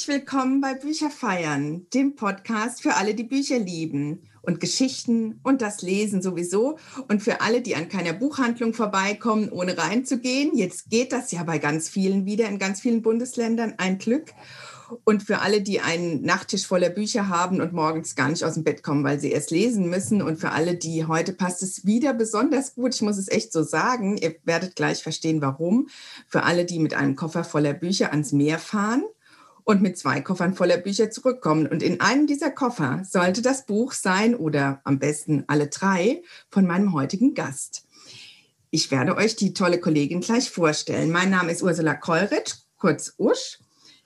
herzlich willkommen bei Bücher feiern, dem Podcast für alle, die Bücher lieben und Geschichten und das Lesen sowieso und für alle, die an keiner Buchhandlung vorbeikommen, ohne reinzugehen. Jetzt geht das ja bei ganz vielen wieder in ganz vielen Bundesländern, ein Glück. Und für alle, die einen Nachttisch voller Bücher haben und morgens gar nicht aus dem Bett kommen, weil sie erst lesen müssen. Und für alle, die heute passt es wieder besonders gut. Ich muss es echt so sagen. Ihr werdet gleich verstehen, warum. Für alle, die mit einem Koffer voller Bücher ans Meer fahren und mit zwei Koffern voller Bücher zurückkommen. Und in einem dieser Koffer sollte das Buch sein oder am besten alle drei von meinem heutigen Gast. Ich werde euch die tolle Kollegin gleich vorstellen. Mein Name ist Ursula Kollrich, kurz Usch.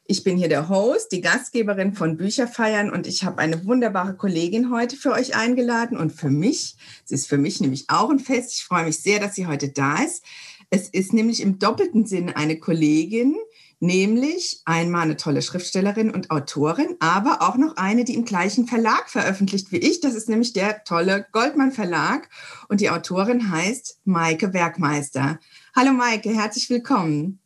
Ich bin hier der Host, die Gastgeberin von Bücherfeiern und ich habe eine wunderbare Kollegin heute für euch eingeladen und für mich, sie ist für mich nämlich auch ein Fest. Ich freue mich sehr, dass sie heute da ist. Es ist nämlich im doppelten Sinn eine Kollegin, nämlich einmal eine tolle Schriftstellerin und Autorin, aber auch noch eine, die im gleichen Verlag veröffentlicht wie ich. Das ist nämlich der tolle Goldmann Verlag und die Autorin heißt Maike Werkmeister. Hallo Maike, herzlich willkommen.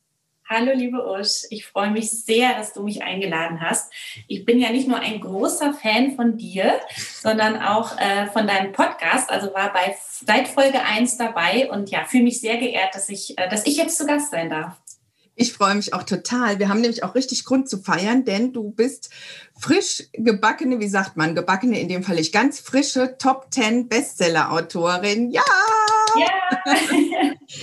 Hallo, liebe Usch. Ich freue mich sehr, dass du mich eingeladen hast. Ich bin ja nicht nur ein großer Fan von dir, sondern auch äh, von deinem Podcast. Also war bei seit Folge 1 dabei und ja, fühle mich sehr geehrt, dass ich, äh, dass ich jetzt zu Gast sein darf. Ich freue mich auch total. Wir haben nämlich auch richtig Grund zu feiern, denn du bist frisch gebackene, wie sagt man, gebackene in dem Fall ich, ganz frische Top 10 Bestseller-Autorin. Ja! Ja!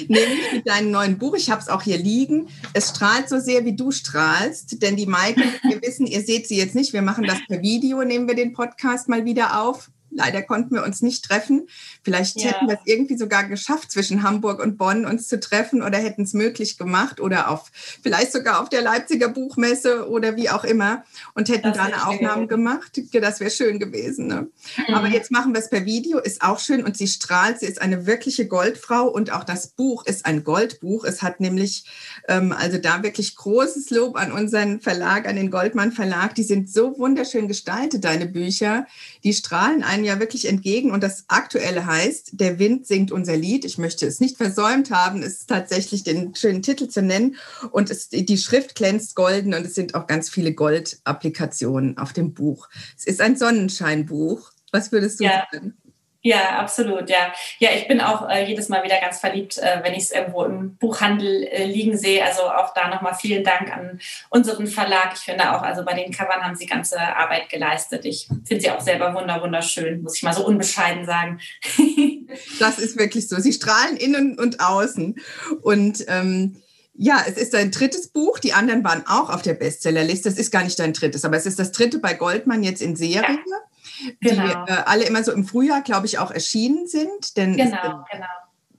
Nämlich mit deinem neuen Buch. Ich habe es auch hier liegen. Es strahlt so sehr, wie du strahlst, denn die Maike, wir wissen, ihr seht sie jetzt nicht. Wir machen das per Video, nehmen wir den Podcast mal wieder auf. Leider konnten wir uns nicht treffen. Vielleicht ja. hätten wir es irgendwie sogar geschafft, zwischen Hamburg und Bonn uns zu treffen oder hätten es möglich gemacht oder auf, vielleicht sogar auf der Leipziger Buchmesse oder wie auch immer und hätten das da eine Aufnahme gemacht. Das wäre schön gewesen. Ne? Mhm. Aber jetzt machen wir es per Video, ist auch schön und sie strahlt. Sie ist eine wirkliche Goldfrau und auch das Buch ist ein Goldbuch. Es hat nämlich, ähm, also da wirklich großes Lob an unseren Verlag, an den Goldmann Verlag. Die sind so wunderschön gestaltet, deine Bücher. Die strahlen einen ja wirklich entgegen. Und das Aktuelle heißt, der Wind singt unser Lied. Ich möchte es nicht versäumt haben, es tatsächlich den schönen Titel zu nennen. Und es, die Schrift glänzt golden und es sind auch ganz viele Goldapplikationen auf dem Buch. Es ist ein Sonnenscheinbuch. Was würdest du ja. sagen? Ja, absolut, ja. Ja, ich bin auch äh, jedes Mal wieder ganz verliebt, äh, wenn ich es irgendwo im Buchhandel äh, liegen sehe. Also auch da nochmal vielen Dank an unseren Verlag. Ich finde auch, also bei den Covern haben sie ganze Arbeit geleistet. Ich finde sie auch selber wunder wunderschön, muss ich mal so unbescheiden sagen. das ist wirklich so. Sie strahlen innen und außen. Und ähm, ja, es ist dein drittes Buch. Die anderen waren auch auf der Bestsellerliste. Es ist gar nicht dein drittes, aber es ist das dritte bei Goldmann jetzt in Serie. Ja genau. die äh, alle immer so im Frühjahr, glaube ich, auch erschienen sind. Denn genau, genau.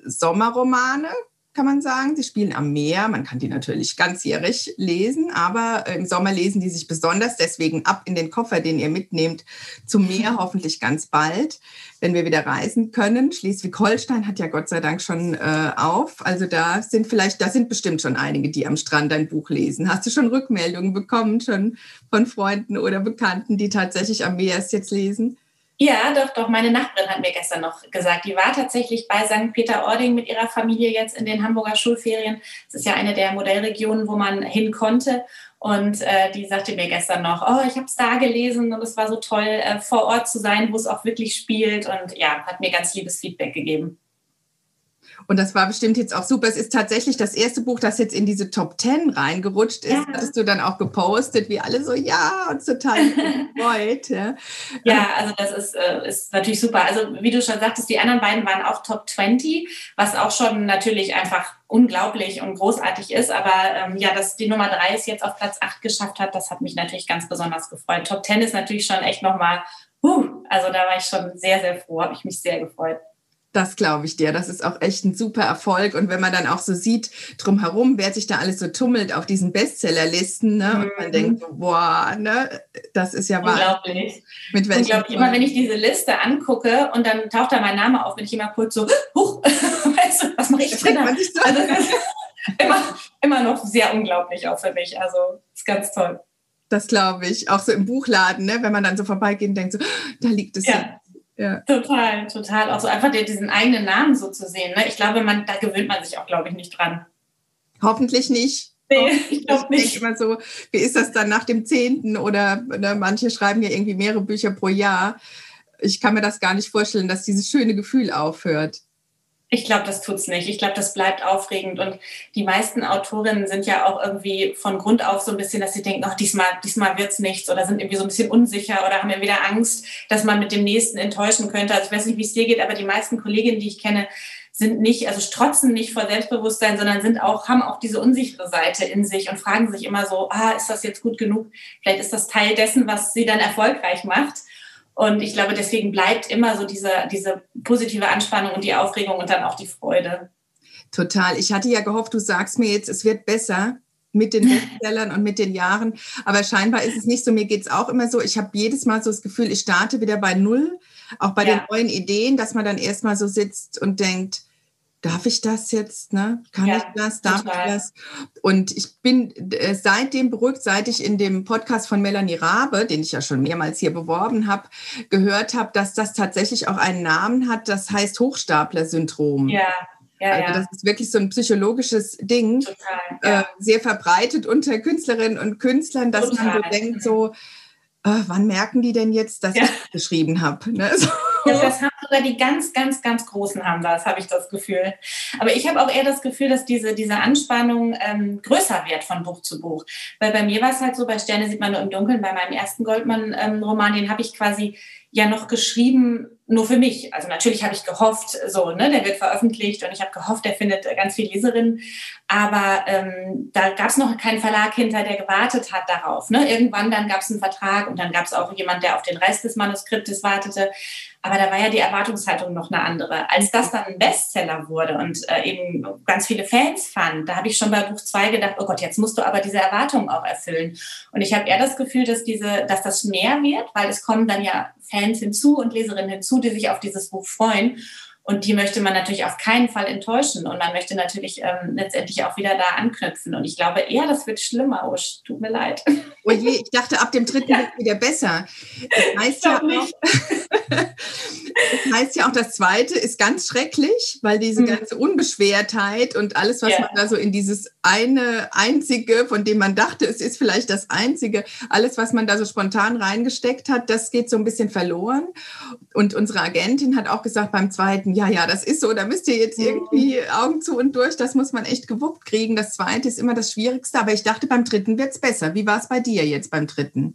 Sommerromane, kann man sagen. Sie spielen am Meer. Man kann die natürlich ganzjährig lesen, aber im Sommer lesen die sich besonders. Deswegen ab in den Koffer, den ihr mitnehmt, zum Meer, hoffentlich ganz bald, wenn wir wieder reisen können. Schleswig-Holstein hat ja Gott sei Dank schon äh, auf. Also da sind vielleicht, da sind bestimmt schon einige, die am Strand ein Buch lesen. Hast du schon Rückmeldungen bekommen, schon von Freunden oder Bekannten, die tatsächlich am Meer es jetzt lesen? Ja, doch, doch. Meine Nachbarin hat mir gestern noch gesagt, die war tatsächlich bei St. Peter-Ording mit ihrer Familie jetzt in den Hamburger Schulferien. Das ist ja eine der Modellregionen, wo man hin konnte. Und äh, die sagte mir gestern noch, oh, ich habe es da gelesen und es war so toll, äh, vor Ort zu sein, wo es auch wirklich spielt. Und ja, hat mir ganz liebes Feedback gegeben. Und das war bestimmt jetzt auch super. Es ist tatsächlich das erste Buch, das jetzt in diese Top Ten reingerutscht ist. Ja. Hattest du dann auch gepostet, wie alle so, ja, und total gefreut. ja. ja, also das ist, äh, ist natürlich super. Also wie du schon sagtest, die anderen beiden waren auch Top 20, was auch schon natürlich einfach unglaublich und großartig ist. Aber ähm, ja, dass die Nummer drei es jetzt auf Platz 8 geschafft hat, das hat mich natürlich ganz besonders gefreut. Top 10 ist natürlich schon echt nochmal, uh, also da war ich schon sehr, sehr froh, habe ich mich sehr gefreut. Das glaube ich dir. Das ist auch echt ein super Erfolg. Und wenn man dann auch so sieht, drumherum, wer sich da alles so tummelt auf diesen Bestsellerlisten, ne? Mhm. und man denkt, boah, ne, das ist ja wahr. Unglaublich. Mit welchen Unglaublich. Immer wenn ich diese Liste angucke und dann taucht da mein Name auf, bin ich immer kurz so, huch, weißt du, was mache ich drin? So. Also, immer, immer noch sehr unglaublich auch für mich. Also, ist ganz toll. Das glaube ich. Auch so im Buchladen, ne? wenn man dann so vorbeigeht und denkt, so, da liegt es ja. Ja. Total, total. Auch so einfach diesen eigenen Namen so zu sehen. Ne? Ich glaube, man, da gewöhnt man sich auch, glaube ich, nicht dran. Hoffentlich nicht. Nee, ich glaube nicht. Ich immer so, wie ist das dann nach dem zehnten oder, oder manche schreiben ja irgendwie mehrere Bücher pro Jahr. Ich kann mir das gar nicht vorstellen, dass dieses schöne Gefühl aufhört. Ich glaube, das tut's nicht. Ich glaube, das bleibt aufregend. Und die meisten Autorinnen sind ja auch irgendwie von Grund auf so ein bisschen, dass sie denken, ach, diesmal, diesmal wird's nichts oder sind irgendwie so ein bisschen unsicher oder haben entweder Angst, dass man mit dem nächsten enttäuschen könnte. Also ich weiß nicht, wie es dir geht, aber die meisten Kolleginnen, die ich kenne, sind nicht, also strotzen nicht vor Selbstbewusstsein, sondern sind auch, haben auch diese unsichere Seite in sich und fragen sich immer so, ah, ist das jetzt gut genug? Vielleicht ist das Teil dessen, was sie dann erfolgreich macht. Und ich glaube, deswegen bleibt immer so diese, diese positive Anspannung und die Aufregung und dann auch die Freude. Total. Ich hatte ja gehofft, du sagst mir jetzt, es wird besser mit den Bestsellern und mit den Jahren. Aber scheinbar ist es nicht so. Mir geht es auch immer so. Ich habe jedes Mal so das Gefühl, ich starte wieder bei Null. Auch bei ja. den neuen Ideen, dass man dann erstmal so sitzt und denkt, darf ich das jetzt? Ne? Kann ja, ich das? Darf total. ich das? Und ich bin äh, seitdem beruhigt, seit ich in dem Podcast von Melanie Rabe, den ich ja schon mehrmals hier beworben habe, gehört habe, dass das tatsächlich auch einen Namen hat, das heißt Hochstapler-Syndrom. Ja. Ja, also das ist wirklich so ein psychologisches Ding, Total, ja. äh, sehr verbreitet unter Künstlerinnen und Künstlern, dass Total. man so denkt, so, äh, wann merken die denn jetzt, dass ja. ich geschrieben habe? Ne? So. Ja, das haben sogar die ganz, ganz, ganz Großen haben das, habe ich das Gefühl. Aber ich habe auch eher das Gefühl, dass diese, diese Anspannung ähm, größer wird von Buch zu Buch. Weil bei mir war es halt so, bei Sterne sieht man nur im Dunkeln, bei meinem ersten Goldmann-Roman, ähm, den habe ich quasi ja noch geschrieben, nur für mich. Also natürlich habe ich gehofft, so, ne, der wird veröffentlicht und ich habe gehofft, der findet ganz viele Leserinnen. Aber ähm, da gab es noch keinen Verlag hinter, der gewartet hat darauf. Ne? Irgendwann dann gab es einen Vertrag und dann gab es auch jemand, der auf den Rest des Manuskriptes wartete. Aber da war ja die Erwartungshaltung noch eine andere. Als das dann ein Bestseller wurde und äh, eben ganz viele Fans fand, da habe ich schon bei Buch 2 gedacht, oh Gott, jetzt musst du aber diese Erwartungen auch erfüllen. Und ich habe eher das Gefühl, dass, diese, dass das mehr wird, weil es kommen dann ja Fans hinzu und Leserinnen hinzu, die sich auf dieses Buch freuen. Und die möchte man natürlich auf keinen Fall enttäuschen. Und man möchte natürlich ähm, letztendlich auch wieder da anknüpfen. Und ich glaube eher, das wird schlimmer. Oh, tut mir leid. Oh je, ich dachte, ab dem dritten ja. wird es wieder besser. Das heißt, ja auch, das heißt ja auch, das zweite ist ganz schrecklich, weil diese mhm. ganze Unbeschwertheit und alles, was ja. man da so in dieses eine einzige, von dem man dachte, es ist vielleicht das einzige, alles, was man da so spontan reingesteckt hat, das geht so ein bisschen verloren. Und unsere Agentin hat auch gesagt beim zweiten, ja, ja, das ist so, da müsst ihr jetzt mhm. irgendwie Augen zu und durch, das muss man echt gewuppt kriegen. Das zweite ist immer das Schwierigste, aber ich dachte, beim dritten wird es besser. Wie war es bei dir jetzt beim dritten?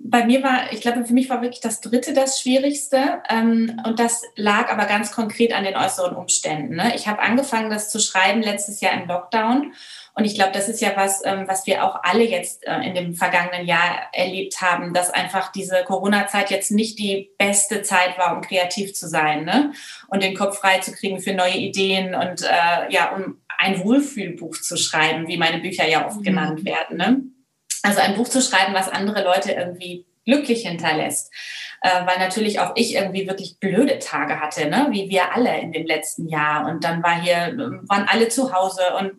Bei mir war, ich glaube, für mich war wirklich das dritte das Schwierigste. Ähm, und das lag aber ganz konkret an den äußeren Umständen. Ne? Ich habe angefangen, das zu schreiben letztes Jahr im Lockdown. Und ich glaube, das ist ja was, ähm, was wir auch alle jetzt äh, in dem vergangenen Jahr erlebt haben, dass einfach diese Corona-Zeit jetzt nicht die beste Zeit war, um kreativ zu sein ne? und den Kopf frei zu kriegen für neue Ideen und äh, ja, um ein Wohlfühlbuch zu schreiben, wie meine Bücher ja oft mhm. genannt werden. Ne? Also ein Buch zu schreiben, was andere Leute irgendwie glücklich hinterlässt. Äh, weil natürlich auch ich irgendwie wirklich blöde Tage hatte, ne? wie wir alle in dem letzten Jahr. Und dann war hier, waren alle zu Hause und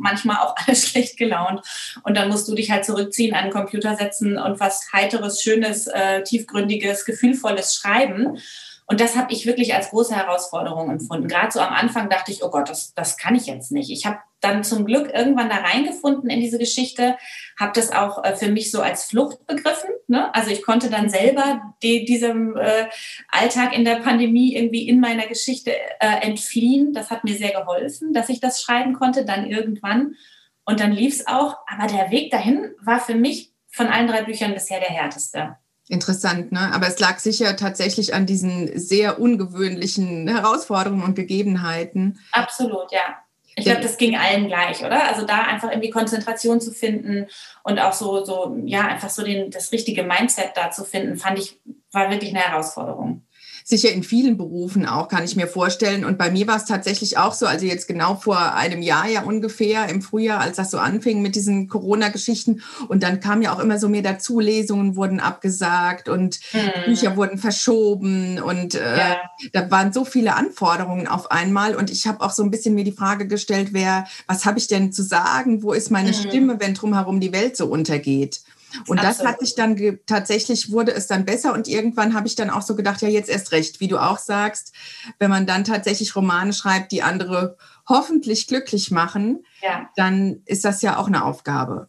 manchmal auch alle schlecht gelaunt. Und dann musst du dich halt zurückziehen, an den Computer setzen und was Heiteres, Schönes, äh, Tiefgründiges, Gefühlvolles schreiben. Und das habe ich wirklich als große Herausforderung empfunden. Gerade so am Anfang dachte ich, oh Gott, das, das kann ich jetzt nicht. Ich habe dann zum Glück irgendwann da reingefunden in diese Geschichte, habe das auch äh, für mich so als Flucht begriffen. Ne? Also ich konnte dann selber die, diesem äh, Alltag in der Pandemie irgendwie in meiner Geschichte äh, entfliehen. Das hat mir sehr geholfen, dass ich das schreiben konnte, dann irgendwann. Und dann lief es auch. Aber der Weg dahin war für mich von allen drei Büchern bisher der härteste. Interessant, ne? Aber es lag sicher tatsächlich an diesen sehr ungewöhnlichen Herausforderungen und Gegebenheiten. Absolut, ja. Ich glaube, das ging allen gleich, oder? Also da einfach irgendwie Konzentration zu finden und auch so, so, ja, einfach so den, das richtige Mindset da zu finden, fand ich, war wirklich eine Herausforderung sicher in vielen Berufen auch, kann ich mir vorstellen. Und bei mir war es tatsächlich auch so, also jetzt genau vor einem Jahr ja ungefähr im Frühjahr, als das so anfing mit diesen Corona-Geschichten. Und dann kam ja auch immer so mehr dazu, Lesungen wurden abgesagt und hm. Bücher wurden verschoben. Und äh, ja. da waren so viele Anforderungen auf einmal. Und ich habe auch so ein bisschen mir die Frage gestellt, wer, was habe ich denn zu sagen? Wo ist meine hm. Stimme, wenn drumherum die Welt so untergeht? Und Absolut. das hat sich dann tatsächlich wurde es dann besser und irgendwann habe ich dann auch so gedacht, ja, jetzt erst recht, wie du auch sagst, wenn man dann tatsächlich Romane schreibt, die andere hoffentlich glücklich machen, ja. dann ist das ja auch eine Aufgabe.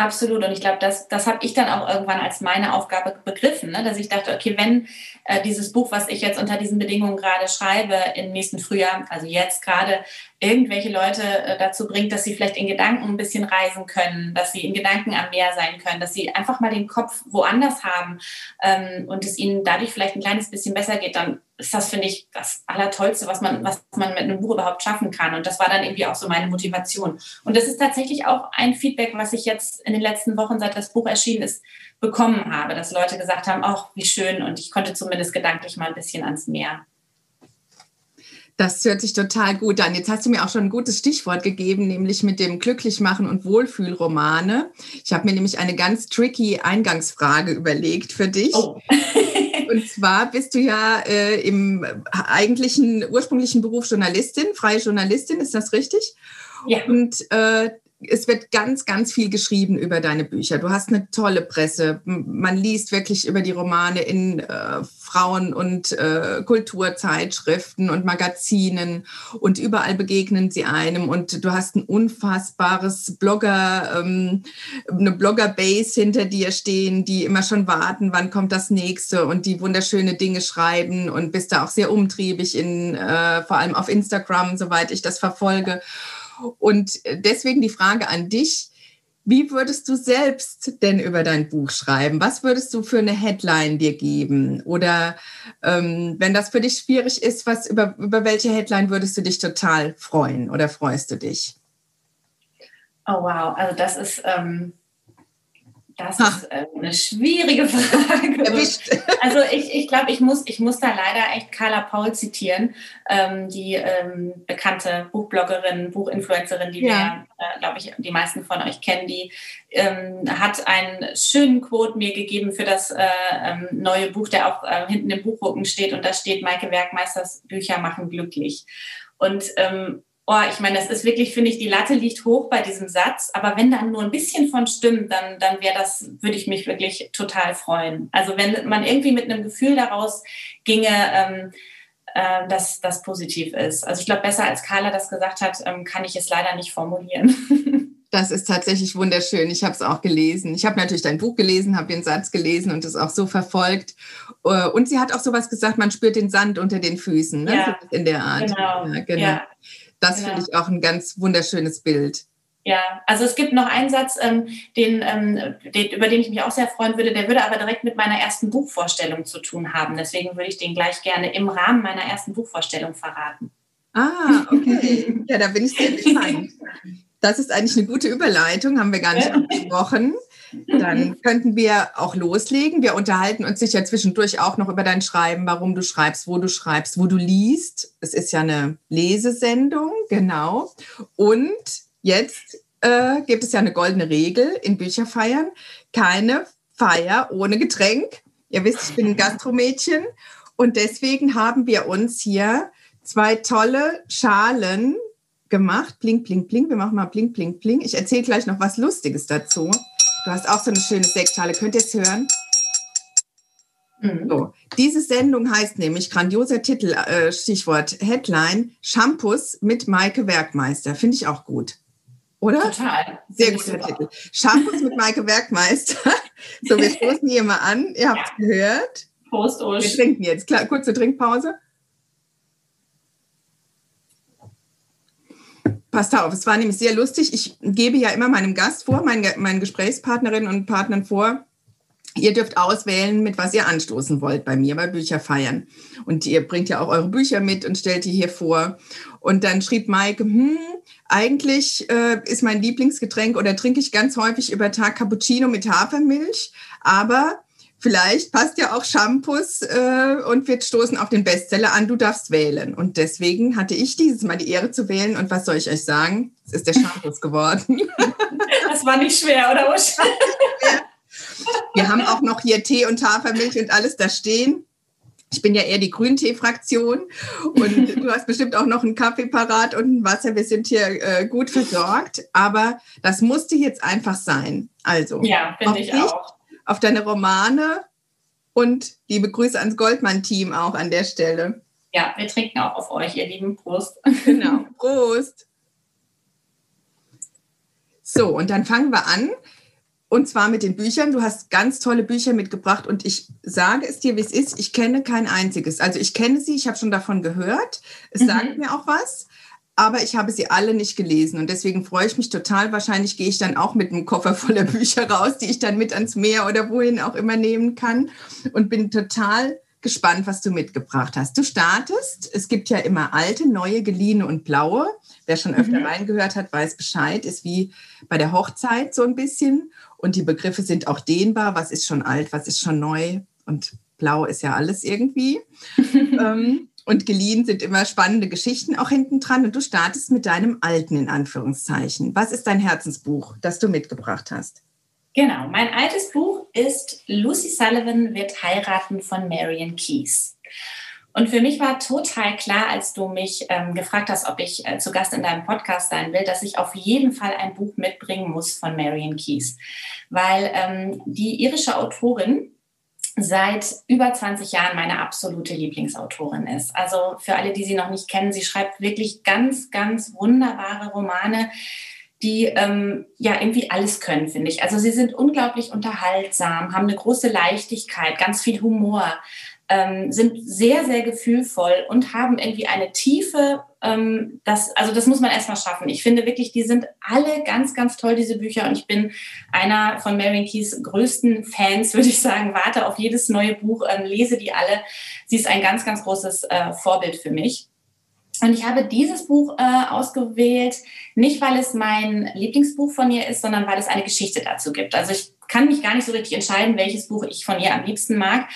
Absolut. Und ich glaube, das, das habe ich dann auch irgendwann als meine Aufgabe begriffen, ne? dass ich dachte, okay, wenn äh, dieses Buch, was ich jetzt unter diesen Bedingungen gerade schreibe, im nächsten Frühjahr, also jetzt gerade, irgendwelche Leute äh, dazu bringt, dass sie vielleicht in Gedanken ein bisschen reisen können, dass sie in Gedanken am Meer sein können, dass sie einfach mal den Kopf woanders haben ähm, und es ihnen dadurch vielleicht ein kleines bisschen besser geht, dann ist das, finde ich, das Allertollste, was man, was man mit einem Buch überhaupt schaffen kann. Und das war dann irgendwie auch so meine Motivation. Und das ist tatsächlich auch ein Feedback, was ich jetzt in den letzten Wochen, seit das Buch erschienen ist, bekommen habe, dass Leute gesagt haben, ach, wie schön. Und ich konnte zumindest gedanklich mal ein bisschen ans Meer. Das hört sich total gut an. Jetzt hast du mir auch schon ein gutes Stichwort gegeben, nämlich mit dem Glücklichmachen und Wohlfühlromane. Ich habe mir nämlich eine ganz tricky Eingangsfrage überlegt für dich. Oh. und zwar bist du ja äh, im eigentlichen ursprünglichen Beruf Journalistin, freie Journalistin, ist das richtig? Ja. Und äh, es wird ganz, ganz viel geschrieben über deine Bücher. Du hast eine tolle Presse. Man liest wirklich über die Romane in äh, Frauen- und äh, Kulturzeitschriften und Magazinen und überall begegnen sie einem. Und du hast ein unfassbares Blogger, ähm, eine Blogger-Base hinter dir stehen, die immer schon warten, wann kommt das nächste und die wunderschöne Dinge schreiben und bist da auch sehr umtriebig in, äh, vor allem auf Instagram, soweit ich das verfolge. Und deswegen die Frage an dich. Wie würdest du selbst denn über dein Buch schreiben? Was würdest du für eine Headline dir geben? Oder ähm, wenn das für dich schwierig ist, was, über, über welche Headline würdest du dich total freuen oder freust du dich? Oh wow, also das ist, ähm, das ha. ist äh, eine schwierige Frage. Erwischt. Also ich, ich glaube, ich muss, ich muss da leider echt Carla Paul zitieren, ähm, die ähm, bekannte Buchbloggerin, Buchinfluencerin, die ja. wir, äh, glaube ich, die meisten von euch kennen, die ähm, hat einen schönen Quote mir gegeben für das äh, ähm, neue Buch, der auch äh, hinten im Buchrücken steht und da steht Maike Werkmeisters Bücher machen glücklich. Und ähm, oh, ich meine, das ist wirklich, finde ich, die Latte liegt hoch bei diesem Satz, aber wenn dann nur ein bisschen von stimmt, dann, dann wäre das, würde ich mich wirklich total freuen. Also wenn man irgendwie mit einem Gefühl daraus ginge, ähm, äh, dass das positiv ist. Also ich glaube, besser als Carla das gesagt hat, ähm, kann ich es leider nicht formulieren. Das ist tatsächlich wunderschön. Ich habe es auch gelesen. Ich habe natürlich dein Buch gelesen, habe den Satz gelesen und es auch so verfolgt. Äh, und sie hat auch sowas gesagt, man spürt den Sand unter den Füßen, ne? ja, in der Art. Genau. Ja, genau. Ja. Das genau. finde ich auch ein ganz wunderschönes Bild. Ja, also es gibt noch einen Satz, ähm, den, ähm, den, über den ich mich auch sehr freuen würde, der würde aber direkt mit meiner ersten Buchvorstellung zu tun haben. Deswegen würde ich den gleich gerne im Rahmen meiner ersten Buchvorstellung verraten. Ah, okay. ja, da bin ich sehr gespannt. Das ist eigentlich eine gute Überleitung, haben wir gar nicht abgesprochen. Dann könnten wir auch loslegen. Wir unterhalten uns sicher zwischendurch auch noch über dein Schreiben, warum du schreibst, wo du schreibst, wo du liest. Es ist ja eine Lesesendung, genau. Und jetzt äh, gibt es ja eine goldene Regel in Bücherfeiern. Keine Feier ohne Getränk. Ihr wisst, ich bin ein Gastromädchen. Und deswegen haben wir uns hier zwei tolle Schalen gemacht. Blink, blink, blink. Wir machen mal blink, blink, blink. Ich erzähle gleich noch was Lustiges dazu. Du hast auch so eine schöne Sektschale. Könnt ihr es hören? Mhm. So. Diese Sendung heißt nämlich, grandioser Titel, äh, Stichwort Headline, Shampoos mit Maike Werkmeister. Finde ich auch gut. Oder? Total. Sehr guter Titel. Shampoos mit Maike Werkmeister. So, wir stoßen hier mal an. Ihr habt es ja. gehört. Prost, Usch. Wir trinken jetzt. Klar, kurze Trinkpause. Passt auf, es war nämlich sehr lustig. Ich gebe ja immer meinem Gast vor, meinen, meinen Gesprächspartnerinnen und Partnern vor, ihr dürft auswählen, mit was ihr anstoßen wollt bei mir bei Bücherfeiern. Und ihr bringt ja auch eure Bücher mit und stellt die hier vor. Und dann schrieb Maike, hm, eigentlich äh, ist mein Lieblingsgetränk oder trinke ich ganz häufig über Tag Cappuccino mit Hafermilch, aber vielleicht passt ja auch Shampoos äh, und wir stoßen auf den Bestseller an, du darfst wählen. Und deswegen hatte ich dieses Mal die Ehre zu wählen. Und was soll ich euch sagen? Es ist der Shampoos geworden. Das war nicht schwer, oder? Wir haben auch noch hier Tee und Hafermilch und alles da stehen. Ich bin ja eher die Grüntee-Fraktion und du hast bestimmt auch noch einen Kaffee parat und ein Wasser. Wir sind hier äh, gut versorgt, aber das musste jetzt einfach sein. Also, ja, finde ich auch auf deine Romane und liebe Grüße ans Goldmann-Team auch an der Stelle. Ja, wir trinken auch auf euch, ihr lieben Prost. Genau, Prost. So, und dann fangen wir an. Und zwar mit den Büchern. Du hast ganz tolle Bücher mitgebracht und ich sage es dir, wie es ist. Ich kenne kein einziges. Also ich kenne sie, ich habe schon davon gehört. Es mhm. sagt mir auch was, aber ich habe sie alle nicht gelesen. Und deswegen freue ich mich total. Wahrscheinlich gehe ich dann auch mit einem Koffer voller Bücher raus, die ich dann mit ans Meer oder wohin auch immer nehmen kann. Und bin total gespannt, was du mitgebracht hast. Du startest, es gibt ja immer alte, neue, geliehene und blaue. Wer schon öfter mhm. reingehört hat, weiß Bescheid, ist wie bei der Hochzeit so ein bisschen. Und die Begriffe sind auch dehnbar. Was ist schon alt, was ist schon neu? Und blau ist ja alles irgendwie. ähm, und geliehen sind immer spannende Geschichten auch hinten dran. Und du startest mit deinem alten, in Anführungszeichen. Was ist dein Herzensbuch, das du mitgebracht hast? Genau, mein altes Buch ist Lucy Sullivan wird heiraten von Marion Keys. Und für mich war total klar, als du mich ähm, gefragt hast, ob ich äh, zu Gast in deinem Podcast sein will, dass ich auf jeden Fall ein Buch mitbringen muss von Marion Keys. Weil ähm, die irische Autorin seit über 20 Jahren meine absolute Lieblingsautorin ist. Also für alle, die sie noch nicht kennen, sie schreibt wirklich ganz, ganz wunderbare Romane, die ähm, ja irgendwie alles können, finde ich. Also sie sind unglaublich unterhaltsam, haben eine große Leichtigkeit, ganz viel Humor, ähm, sind sehr, sehr gefühlvoll und haben irgendwie eine Tiefe. Ähm, das, also das muss man erstmal schaffen. Ich finde wirklich, die sind alle ganz, ganz toll, diese Bücher. Und ich bin einer von Marion Keys größten Fans, würde ich sagen. Warte auf jedes neue Buch, ähm, lese die alle. Sie ist ein ganz, ganz großes äh, Vorbild für mich. Und ich habe dieses Buch äh, ausgewählt, nicht weil es mein Lieblingsbuch von ihr ist, sondern weil es eine Geschichte dazu gibt. Also ich kann mich gar nicht so richtig entscheiden, welches Buch ich von ihr am liebsten mag.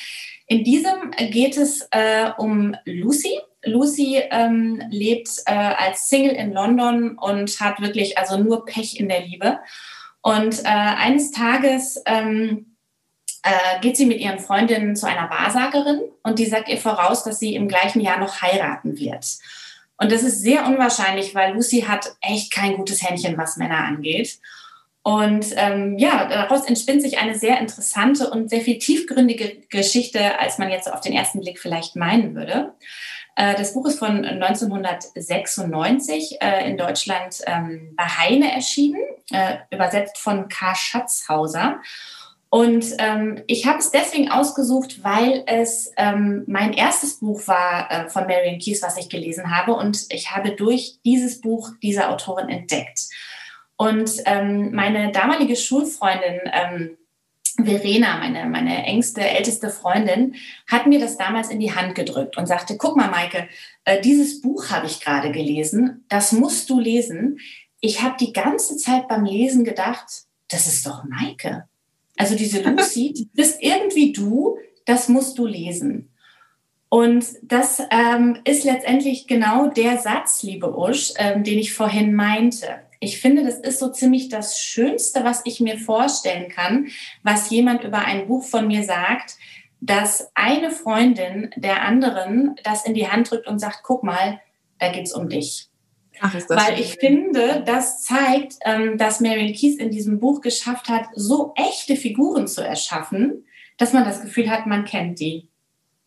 In diesem geht es äh, um Lucy. Lucy ähm, lebt äh, als Single in London und hat wirklich also nur Pech in der Liebe. Und äh, eines Tages ähm, äh, geht sie mit ihren Freundinnen zu einer Wahrsagerin und die sagt ihr voraus, dass sie im gleichen Jahr noch heiraten wird. Und das ist sehr unwahrscheinlich, weil Lucy hat echt kein gutes Händchen, was Männer angeht. Und ähm, ja, daraus entspinnt sich eine sehr interessante und sehr viel tiefgründige Geschichte, als man jetzt auf den ersten Blick vielleicht meinen würde. Äh, das Buch ist von 1996 äh, in Deutschland ähm, bei Heine erschienen, äh, übersetzt von K. Schatzhauser. Und ähm, ich habe es deswegen ausgesucht, weil es ähm, mein erstes Buch war äh, von Marion Keys, was ich gelesen habe. Und ich habe durch dieses Buch diese Autorin entdeckt. Und ähm, meine damalige Schulfreundin, ähm, Verena, meine, meine engste, älteste Freundin, hat mir das damals in die Hand gedrückt und sagte, guck mal, Maike, äh, dieses Buch habe ich gerade gelesen, das musst du lesen. Ich habe die ganze Zeit beim Lesen gedacht, das ist doch Maike. Also diese Lucy, die bist irgendwie du, das musst du lesen. Und das ähm, ist letztendlich genau der Satz, liebe Usch, ähm, den ich vorhin meinte. Ich finde, das ist so ziemlich das Schönste, was ich mir vorstellen kann, was jemand über ein Buch von mir sagt, dass eine Freundin der anderen das in die Hand drückt und sagt, guck mal, da geht's um dich. Ach, Weil ich finde, das zeigt, ähm, dass Marion Keys in diesem Buch geschafft hat, so echte Figuren zu erschaffen, dass man das Gefühl hat, man kennt die.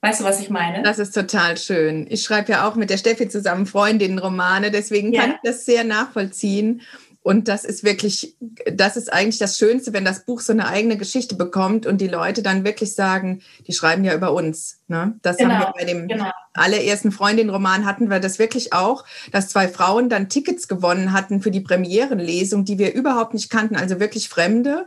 Weißt du, was ich meine? Das ist total schön. Ich schreibe ja auch mit der Steffi zusammen Freundinnen-Romane, deswegen ja. kann ich das sehr nachvollziehen. Und das ist wirklich, das ist eigentlich das Schönste, wenn das Buch so eine eigene Geschichte bekommt und die Leute dann wirklich sagen, die schreiben ja über uns. Ne? Das genau, haben wir bei dem genau. allerersten Freundin-Roman hatten wir das wirklich auch, dass zwei Frauen dann Tickets gewonnen hatten für die Premierenlesung, die wir überhaupt nicht kannten, also wirklich Fremde.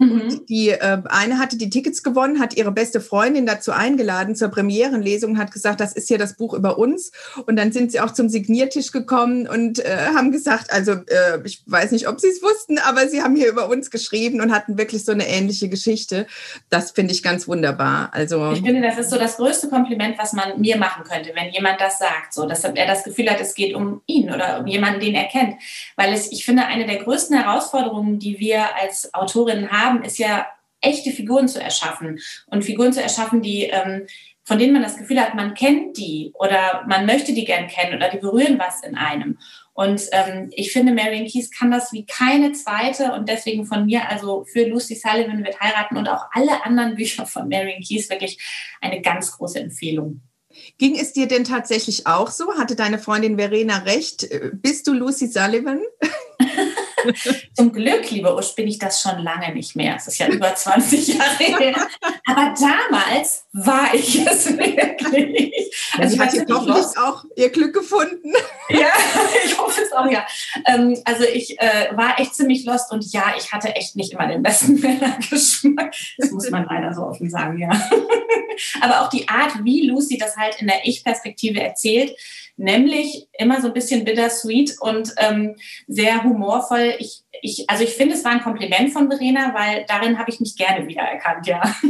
Mhm. Und die äh, eine hatte die Tickets gewonnen, hat ihre beste Freundin dazu eingeladen zur Premierenlesung und hat gesagt, das ist ja das Buch über uns. Und dann sind sie auch zum Signiertisch gekommen und äh, haben gesagt, also äh, ich weiß nicht, ob sie es wussten, aber sie haben hier über uns geschrieben und hatten wirklich so eine ähnliche Geschichte. Das finde ich ganz wunderbar. Also ich finde, das ist so das größte Kompliment, was man mir machen könnte, wenn jemand das sagt, so dass er das Gefühl hat, es geht um ihn oder um jemanden, den er kennt. Weil es, ich finde, eine der größten Herausforderungen, die wir als Autorinnen haben, haben, ist ja echte Figuren zu erschaffen und Figuren zu erschaffen, die ähm, von denen man das Gefühl hat, man kennt die oder man möchte die gern kennen oder die berühren was in einem. Und ähm, ich finde, Marion Keys kann das wie keine zweite und deswegen von mir, also für Lucy Sullivan wird heiraten und auch alle anderen Bücher von Marion Keys wirklich eine ganz große Empfehlung. Ging es dir denn tatsächlich auch so? Hatte deine Freundin Verena recht? Bist du Lucy Sullivan? Zum Glück, liebe Usch, bin ich das schon lange nicht mehr. Es ist ja über 20 Jahre her. Aber damals war ich es wirklich. Also ich hatte hoffentlich auch ihr Glück gefunden. Ja, ich hoffe es auch, ja. Ähm, also ich äh, war echt ziemlich lost und ja, ich hatte echt nicht immer den besten Männergeschmack. Das muss man leider so offen sagen, ja. Aber auch die Art, wie Lucy das halt in der Ich-Perspektive erzählt, nämlich immer so ein bisschen bittersweet und ähm, sehr humorvoll. Ich, ich, also ich finde, es war ein Kompliment von Verena, weil darin habe ich mich gerne wiedererkannt, ja.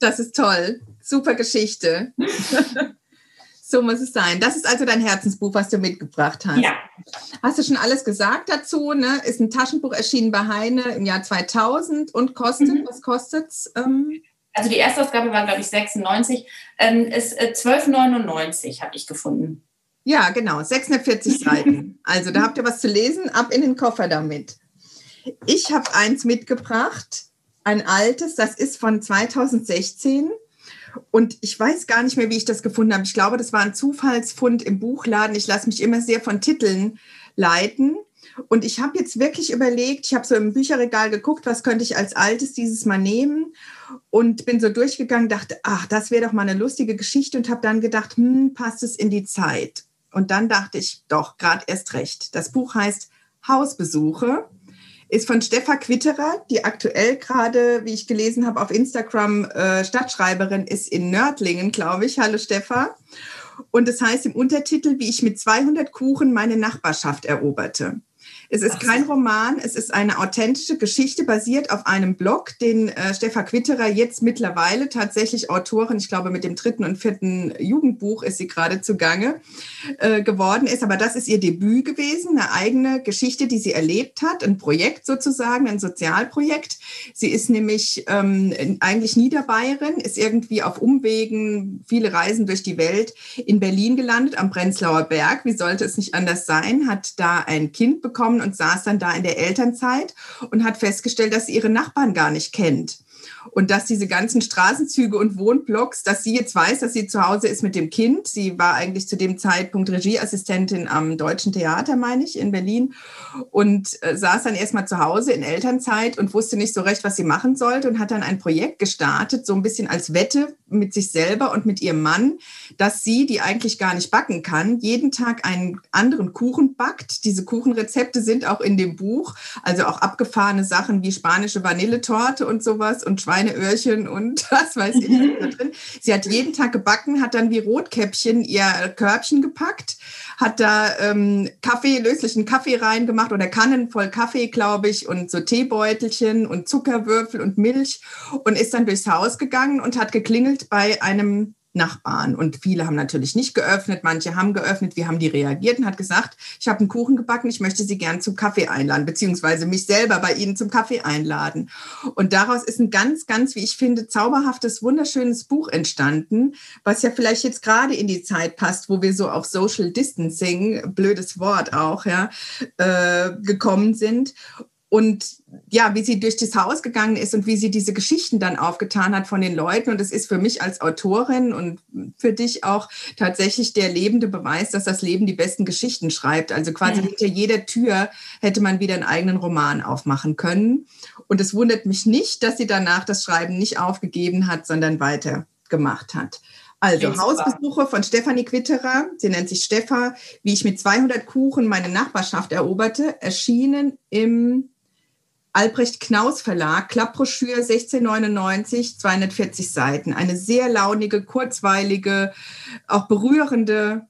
Das ist toll. Super Geschichte. so muss es sein. Das ist also dein Herzensbuch, was du mitgebracht hast. Ja. Hast du schon alles gesagt dazu? Ne? Ist ein Taschenbuch erschienen bei Heine im Jahr 2000 und kostet, mhm. was kostet es? Ähm? Also die erste Ausgabe war, glaube ich, 96. Ähm, ist äh, 12,99 habe ich gefunden. Ja, genau, 640 Seiten. Also da habt ihr was zu lesen, ab in den Koffer damit. Ich habe eins mitgebracht, ein altes, das ist von 2016. Und ich weiß gar nicht mehr, wie ich das gefunden habe. Ich glaube, das war ein Zufallsfund im Buchladen. Ich lasse mich immer sehr von Titeln leiten. Und ich habe jetzt wirklich überlegt, ich habe so im Bücherregal geguckt, was könnte ich als altes dieses Mal nehmen und bin so durchgegangen, dachte, ach, das wäre doch mal eine lustige Geschichte und habe dann gedacht, hm, passt es in die Zeit? Und dann dachte ich, doch, gerade erst recht. Das Buch heißt Hausbesuche, ist von Steffa Quitterer, die aktuell gerade, wie ich gelesen habe, auf Instagram äh, Stadtschreiberin ist in Nördlingen, glaube ich. Hallo Steffa. Und es das heißt im Untertitel, wie ich mit 200 Kuchen meine Nachbarschaft eroberte. Es ist kein Roman, es ist eine authentische Geschichte basiert auf einem Blog, den äh, Stefan Quitterer jetzt mittlerweile tatsächlich Autorin, ich glaube mit dem dritten und vierten Jugendbuch ist sie gerade zugange äh, geworden ist. Aber das ist ihr Debüt gewesen, eine eigene Geschichte, die sie erlebt hat, ein Projekt sozusagen, ein Sozialprojekt. Sie ist nämlich ähm, eigentlich Niederbayerin, ist irgendwie auf Umwegen, viele Reisen durch die Welt in Berlin gelandet, am Prenzlauer Berg. Wie sollte es nicht anders sein? Hat da ein Kind bekommen und saß dann da in der Elternzeit und hat festgestellt, dass sie ihre Nachbarn gar nicht kennt und dass diese ganzen Straßenzüge und Wohnblocks, dass sie jetzt weiß, dass sie zu Hause ist mit dem Kind. Sie war eigentlich zu dem Zeitpunkt Regieassistentin am Deutschen Theater, meine ich, in Berlin und äh, saß dann erstmal zu Hause in Elternzeit und wusste nicht so recht, was sie machen sollte und hat dann ein Projekt gestartet, so ein bisschen als Wette mit sich selber und mit ihrem Mann, dass sie, die eigentlich gar nicht backen kann, jeden Tag einen anderen Kuchen backt. Diese Kuchenrezepte sind auch in dem Buch, also auch abgefahrene Sachen wie spanische Vanilletorte und sowas und Schweineöhrchen und was weiß ich da drin. Sie hat jeden Tag gebacken, hat dann wie Rotkäppchen ihr Körbchen gepackt, hat da ähm, Kaffee, löslichen Kaffee reingemacht oder Kannen voll Kaffee, glaube ich, und so Teebeutelchen und Zuckerwürfel und Milch und ist dann durchs Haus gegangen und hat geklingelt bei einem Nachbarn. Und viele haben natürlich nicht geöffnet, manche haben geöffnet. Wir haben die reagiert und hat gesagt, ich habe einen Kuchen gebacken, ich möchte Sie gern zum Kaffee einladen, beziehungsweise mich selber bei Ihnen zum Kaffee einladen. Und daraus ist ein ganz, ganz, wie ich finde, zauberhaftes, wunderschönes Buch entstanden, was ja vielleicht jetzt gerade in die Zeit passt, wo wir so auf Social Distancing, blödes Wort auch, ja, äh, gekommen sind und ja, wie sie durch das Haus gegangen ist und wie sie diese Geschichten dann aufgetan hat von den Leuten. Und es ist für mich als Autorin und für dich auch tatsächlich der lebende Beweis, dass das Leben die besten Geschichten schreibt. Also quasi ja. hinter jeder Tür hätte man wieder einen eigenen Roman aufmachen können. Und es wundert mich nicht, dass sie danach das Schreiben nicht aufgegeben hat, sondern weitergemacht hat. Also Hausbesuche von Stefanie Quitterer, sie nennt sich Steffa, wie ich mit 200 Kuchen meine Nachbarschaft eroberte, erschienen im Albrecht Knaus Verlag, Klappbroschüre 1699, 240 Seiten. Eine sehr launige, kurzweilige, auch berührende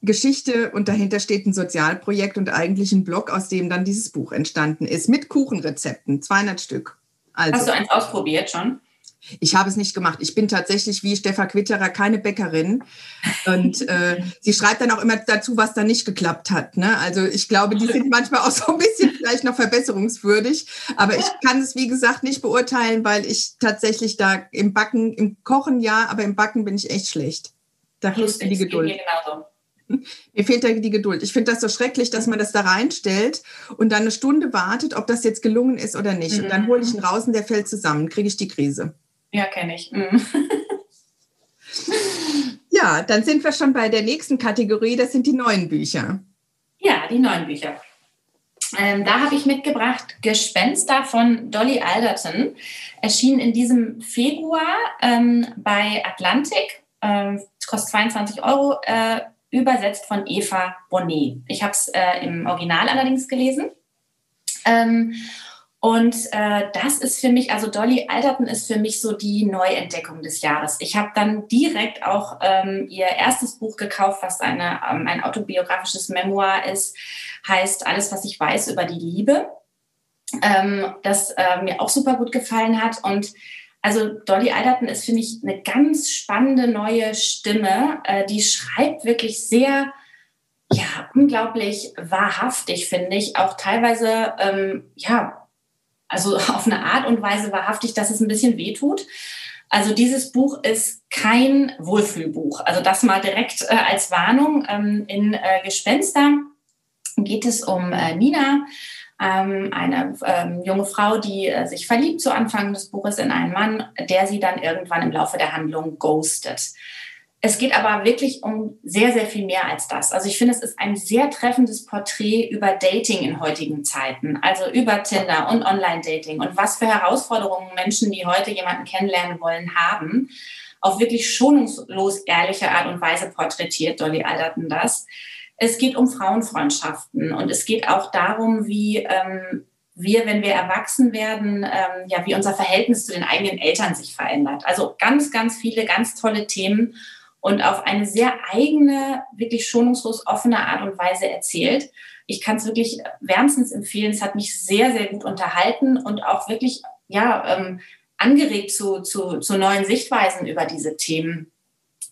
Geschichte und dahinter steht ein Sozialprojekt und eigentlich ein Blog, aus dem dann dieses Buch entstanden ist, mit Kuchenrezepten, 200 Stück. Also. Hast du eins ausprobiert schon? Ich habe es nicht gemacht. Ich bin tatsächlich wie Stefan Quitterer keine Bäckerin. Und äh, sie schreibt dann auch immer dazu, was da nicht geklappt hat. Ne? Also ich glaube, die sind manchmal auch so ein bisschen vielleicht noch verbesserungswürdig. Aber ich kann es, wie gesagt, nicht beurteilen, weil ich tatsächlich da im Backen, im Kochen ja, aber im Backen bin ich echt schlecht. Da fehlt mir die Geduld. Mir fehlt da die Geduld. Ich finde das so schrecklich, dass man das da reinstellt und dann eine Stunde wartet, ob das jetzt gelungen ist oder nicht. Und dann hole ich ihn raus und der fällt zusammen, kriege ich die Krise. Ja, kenne ich. Mhm. Ja, dann sind wir schon bei der nächsten Kategorie, das sind die neuen Bücher. Ja, die neuen Bücher. Ähm, da habe ich mitgebracht Gespenster von Dolly Alderton. Erschien in diesem Februar ähm, bei Atlantik. Ähm, kostet 22 Euro. Äh, übersetzt von Eva Bonnet. Ich habe es äh, im Original allerdings gelesen. Ähm, und äh, das ist für mich, also Dolly Alderton ist für mich so die Neuentdeckung des Jahres. Ich habe dann direkt auch ähm, ihr erstes Buch gekauft, was eine, ähm, ein autobiografisches Memoir ist, heißt Alles, was ich weiß über die Liebe, ähm, das äh, mir auch super gut gefallen hat. Und also Dolly Alderton ist, finde ich, eine ganz spannende neue Stimme. Äh, die schreibt wirklich sehr, ja, unglaublich wahrhaftig, finde ich. Auch teilweise, ähm, ja, also auf eine Art und Weise wahrhaftig, dass es ein bisschen wehtut. Also dieses Buch ist kein Wohlfühlbuch. Also das mal direkt äh, als Warnung. Ähm, in äh, Gespenster geht es um äh, Nina, ähm, eine ähm, junge Frau, die äh, sich verliebt zu Anfang des Buches in einen Mann, der sie dann irgendwann im Laufe der Handlung ghostet. Es geht aber wirklich um sehr, sehr viel mehr als das. Also ich finde, es ist ein sehr treffendes Porträt über Dating in heutigen Zeiten, also über Tinder und Online-Dating und was für Herausforderungen Menschen, die heute jemanden kennenlernen wollen, haben. Auf wirklich schonungslos ehrliche Art und Weise porträtiert Dolly Alderton das. Es geht um Frauenfreundschaften und es geht auch darum, wie ähm, wir, wenn wir erwachsen werden, ähm, ja, wie unser Verhältnis zu den eigenen Eltern sich verändert. Also ganz, ganz viele ganz tolle Themen und auf eine sehr eigene, wirklich schonungslos offene Art und Weise erzählt. Ich kann es wirklich wärmstens empfehlen. Es hat mich sehr, sehr gut unterhalten und auch wirklich ja, ähm, angeregt zu, zu, zu neuen Sichtweisen über diese Themen.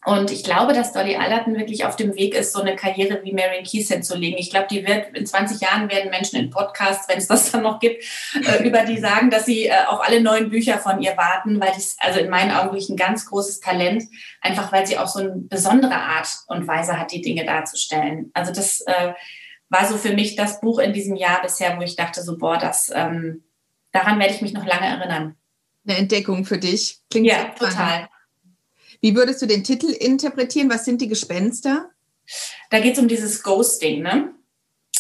Und ich glaube, dass Dolly Alderton wirklich auf dem Weg ist, so eine Karriere wie Marion Keys hinzulegen. Ich glaube, die wird in 20 Jahren werden Menschen in Podcasts, wenn es das dann noch gibt, äh, über die sagen, dass sie äh, auf alle neuen Bücher von ihr warten, weil das also in meinen Augen wirklich ein ganz großes Talent, einfach weil sie auch so eine besondere Art und Weise hat, die Dinge darzustellen. Also das äh, war so für mich das Buch in diesem Jahr bisher, wo ich dachte, so boah, das ähm, daran werde ich mich noch lange erinnern. Eine Entdeckung für dich. Klingt ja, total. Wie würdest du den Titel interpretieren? Was sind die Gespenster? Da geht es um dieses Ghosting, ne?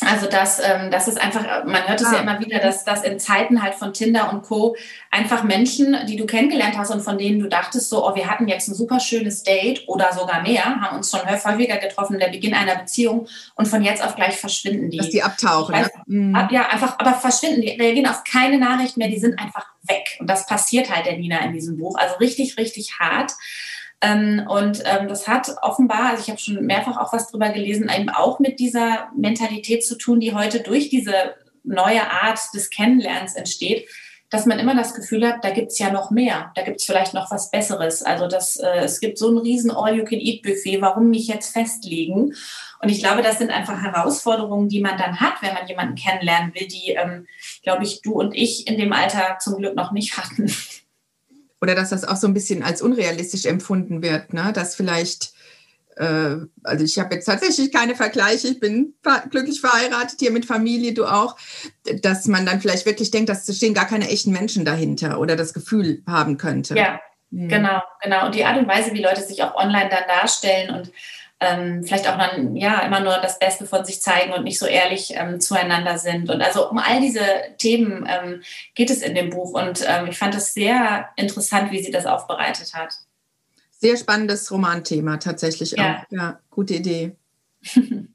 Also das, ähm, das ist einfach, man hört es ah. ja immer wieder, dass, dass in Zeiten halt von Tinder und Co. einfach Menschen, die du kennengelernt hast und von denen du dachtest so, oh, wir hatten jetzt ein super schönes Date oder sogar mehr, haben uns schon häufiger getroffen, der Beginn einer Beziehung und von jetzt auf gleich verschwinden die. Dass die abtauchen. Weiß, ne? Mhm. Ja, einfach, aber verschwinden, die reagieren auf keine Nachricht mehr, die sind einfach weg. Und das passiert halt der Nina in diesem Buch. Also richtig, richtig hart. Ähm, und ähm, das hat offenbar, also ich habe schon mehrfach auch was drüber gelesen, eben auch mit dieser Mentalität zu tun, die heute durch diese neue Art des Kennenlernens entsteht, dass man immer das Gefühl hat, da gibt es ja noch mehr, da gibt es vielleicht noch was Besseres. Also das, äh, es gibt so ein riesen All-You-Can-Eat-Buffet, warum mich jetzt festlegen? Und ich glaube, das sind einfach Herausforderungen, die man dann hat, wenn man jemanden kennenlernen will, die, ähm, glaube ich, du und ich in dem Alter zum Glück noch nicht hatten oder dass das auch so ein bisschen als unrealistisch empfunden wird, ne? dass vielleicht, äh, also ich habe jetzt tatsächlich keine Vergleiche, ich bin glücklich verheiratet hier mit Familie, du auch, dass man dann vielleicht wirklich denkt, dass stehen gar keine echten Menschen dahinter oder das Gefühl haben könnte. Ja, mhm. genau, genau. Und die Art und Weise, wie Leute sich auch online dann darstellen und ähm, vielleicht auch dann ja immer nur das Beste von sich zeigen und nicht so ehrlich ähm, zueinander sind. Und also um all diese Themen ähm, geht es in dem Buch. Und ähm, ich fand es sehr interessant, wie sie das aufbereitet hat. Sehr spannendes Romanthema tatsächlich ja. auch. Ja, gute Idee.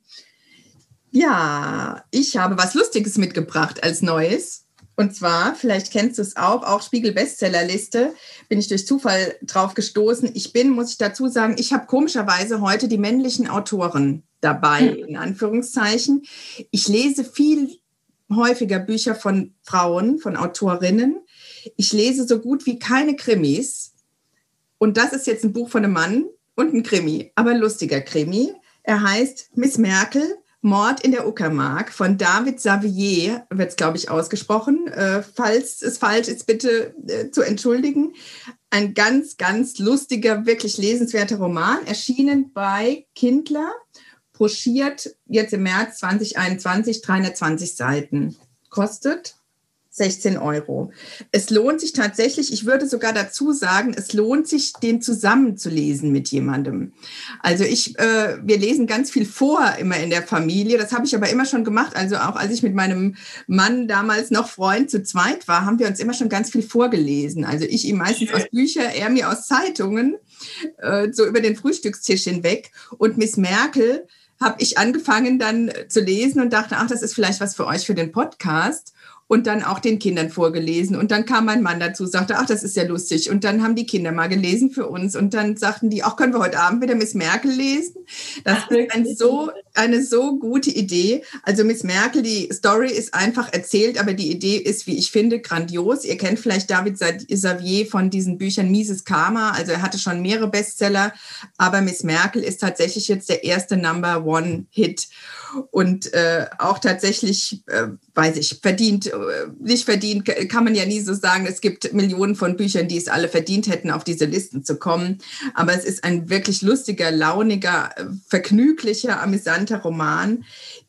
ja, ich habe was Lustiges mitgebracht als Neues. Und zwar, vielleicht kennst du es auch, auch Spiegel Bestsellerliste, bin ich durch Zufall drauf gestoßen. Ich bin, muss ich dazu sagen, ich habe komischerweise heute die männlichen Autoren dabei, in Anführungszeichen. Ich lese viel häufiger Bücher von Frauen, von Autorinnen. Ich lese so gut wie keine Krimis. Und das ist jetzt ein Buch von einem Mann und ein Krimi, aber ein lustiger Krimi. Er heißt Miss Merkel Mord in der Uckermark von David Savier, wird es, glaube ich, ausgesprochen. Äh, falls es falsch ist, bitte äh, zu entschuldigen. Ein ganz, ganz lustiger, wirklich lesenswerter Roman, erschienen bei Kindler, broschiert jetzt im März 2021, 320 Seiten. Kostet 16 Euro. Es lohnt sich tatsächlich, ich würde sogar dazu sagen, es lohnt sich, den zusammenzulesen mit jemandem. Also ich, äh, wir lesen ganz viel vor immer in der Familie. Das habe ich aber immer schon gemacht. Also auch als ich mit meinem Mann damals noch Freund zu zweit war, haben wir uns immer schon ganz viel vorgelesen. Also ich ihm meistens aus Büchern, er mir aus Zeitungen, äh, so über den Frühstückstisch hinweg. Und Miss Merkel habe ich angefangen dann zu lesen und dachte, ach, das ist vielleicht was für euch für den Podcast und dann auch den Kindern vorgelesen. Und dann kam mein Mann dazu, sagte, ach, das ist ja lustig. Und dann haben die Kinder mal gelesen für uns. Und dann sagten die, auch können wir heute Abend wieder Miss Merkel lesen? Das ist ein so, eine so gute Idee. Also Miss Merkel, die Story ist einfach erzählt, aber die Idee ist, wie ich finde, grandios. Ihr kennt vielleicht David Xavier von diesen Büchern Mises Karma. Also er hatte schon mehrere Bestseller, aber Miss Merkel ist tatsächlich jetzt der erste Number One Hit und äh, auch tatsächlich, äh, weiß ich, verdient, äh, nicht verdient, kann man ja nie so sagen. Es gibt Millionen von Büchern, die es alle verdient hätten, auf diese Listen zu kommen. Aber es ist ein wirklich lustiger, launiger, äh, vergnüglicher, amüsanter Roman,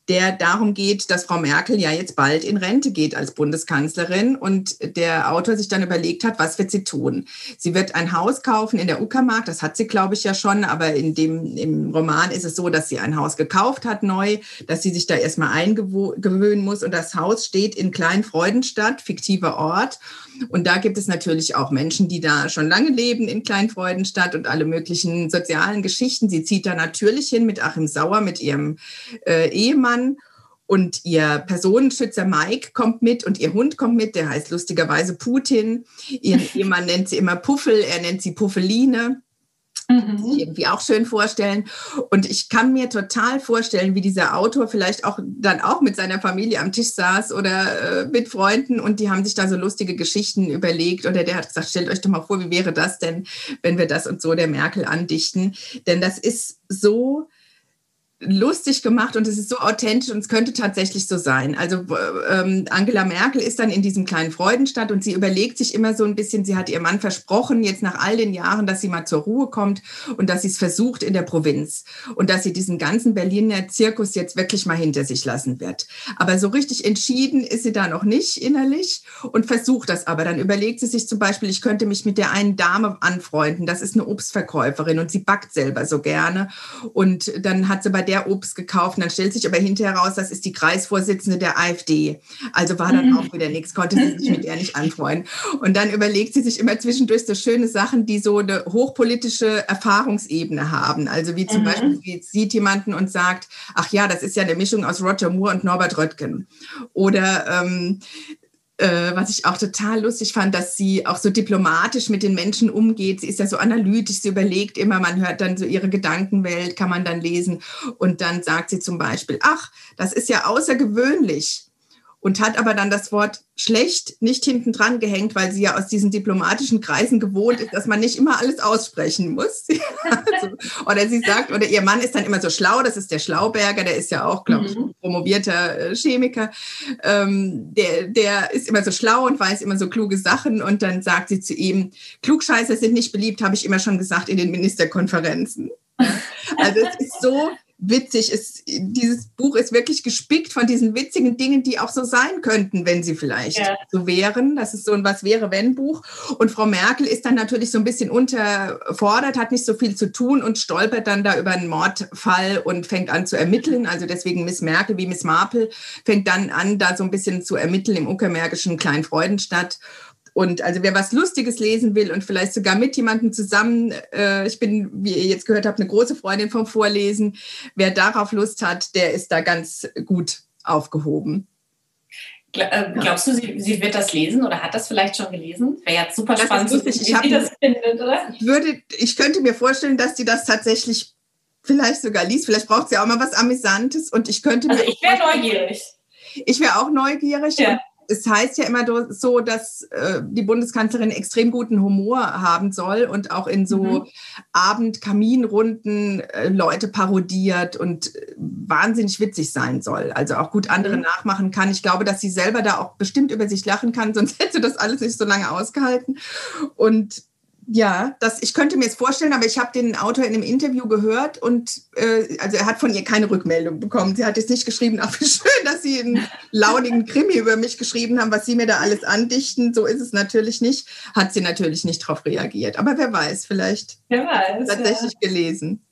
der darum geht, dass Frau Merkel ja jetzt bald in Rente geht als Bundeskanzlerin und der Autor sich dann überlegt hat, was wird sie tun? Sie wird ein Haus kaufen in der Uckermark, das hat sie, glaube ich, ja schon, aber in dem, im Roman ist es so, dass sie ein Haus gekauft hat neu, dass sie sich da erstmal eingewöhnen muss und das Haus steht in Kleinfreudenstadt, fiktiver Ort und da gibt es natürlich auch Menschen, die da schon lange leben in Kleinfreudenstadt und alle möglichen sozialen Geschichten. Sie zieht da natürlich hin mit Achim Sauer, mit ihrem äh, Ehemann. Und ihr Personenschützer Mike kommt mit und ihr Hund kommt mit, der heißt lustigerweise Putin. Ihren Ehemann nennt sie immer Puffel, er nennt sie Puffeline. Mhm. irgendwie auch schön vorstellen. Und ich kann mir total vorstellen, wie dieser Autor vielleicht auch dann auch mit seiner Familie am Tisch saß oder äh, mit Freunden und die haben sich da so lustige Geschichten überlegt oder der hat gesagt, stellt euch doch mal vor, wie wäre das denn, wenn wir das und so der Merkel andichten. Denn das ist so lustig gemacht und es ist so authentisch und es könnte tatsächlich so sein. Also ähm, Angela Merkel ist dann in diesem kleinen Freudenstadt und sie überlegt sich immer so ein bisschen, sie hat ihr Mann versprochen, jetzt nach all den Jahren, dass sie mal zur Ruhe kommt und dass sie es versucht in der Provinz und dass sie diesen ganzen Berliner Zirkus jetzt wirklich mal hinter sich lassen wird. Aber so richtig entschieden ist sie da noch nicht innerlich und versucht das aber. Dann überlegt sie sich zum Beispiel, ich könnte mich mit der einen Dame anfreunden, das ist eine Obstverkäuferin und sie backt selber so gerne und dann hat sie bei der Obst gekauft. Und dann stellt sich aber hinterher raus, das ist die Kreisvorsitzende der AfD. Also war dann auch wieder nichts, konnte sie sich mit ihr nicht anfreunden. Und dann überlegt sie sich immer zwischendurch so schöne Sachen, die so eine hochpolitische Erfahrungsebene haben. Also wie zum mhm. Beispiel, sie sieht jemanden und sagt, ach ja, das ist ja eine Mischung aus Roger Moore und Norbert Röttgen. Oder ähm, äh, was ich auch total lustig fand, dass sie auch so diplomatisch mit den Menschen umgeht. Sie ist ja so analytisch, sie überlegt immer, man hört dann so ihre Gedankenwelt, kann man dann lesen. Und dann sagt sie zum Beispiel, ach, das ist ja außergewöhnlich und hat aber dann das Wort schlecht nicht hinten dran gehängt, weil sie ja aus diesen diplomatischen Kreisen gewohnt ist, dass man nicht immer alles aussprechen muss. also, oder sie sagt, oder ihr Mann ist dann immer so schlau, das ist der Schlauberger, der ist ja auch, glaube ich, mhm. promovierter äh, Chemiker. Ähm, der, der ist immer so schlau und weiß immer so kluge Sachen und dann sagt sie zu ihm, Klugscheißer sind nicht beliebt, habe ich immer schon gesagt in den Ministerkonferenzen. Also es ist so witzig. Es, dieses Buch ist wirklich gespickt von diesen witzigen Dingen, die auch so sein könnten, wenn sie vielleicht ja. so wären. Das ist so ein Was wäre wenn Buch. Und Frau Merkel ist dann natürlich so ein bisschen unterfordert, hat nicht so viel zu tun und stolpert dann da über einen Mordfall und fängt an zu ermitteln. Also deswegen Miss Merkel wie Miss Marple fängt dann an, da so ein bisschen zu ermitteln im uckermärkischen Kleinfreudenstadt. Und also wer was Lustiges lesen will und vielleicht sogar mit jemandem zusammen, äh, ich bin, wie ihr jetzt gehört habt, eine große Freundin vom Vorlesen, wer darauf Lust hat, der ist da ganz gut aufgehoben. Äh, glaubst du, sie, sie, wird das lesen oder hat das vielleicht schon gelesen? Wäre jetzt super das spannend, wie sie das findet, oder? Ich, würde, ich könnte mir vorstellen, dass sie das tatsächlich vielleicht sogar liest. Vielleicht braucht sie auch mal was Amüsantes und ich könnte also mir. ich wäre neugierig. Ich wäre auch neugierig. Ja es heißt ja immer so, dass äh, die Bundeskanzlerin extrem guten Humor haben soll und auch in so mhm. Abendkaminrunden äh, Leute parodiert und äh, wahnsinnig witzig sein soll. Also auch gut andere mhm. nachmachen kann. Ich glaube, dass sie selber da auch bestimmt über sich lachen kann, sonst hätte sie das alles nicht so lange ausgehalten. Und Ja, das, ich könnte mir es vorstellen, aber ich habe den Autor in einem Interview gehört und äh, also er hat von ihr keine Rückmeldung bekommen. Sie hat jetzt nicht geschrieben, ach wie schön, dass Sie einen launigen Krimi über mich geschrieben haben, was Sie mir da alles andichten. So ist es natürlich nicht. Hat sie natürlich nicht darauf reagiert. Aber wer weiß, vielleicht wer weiß, tatsächlich ja. gelesen.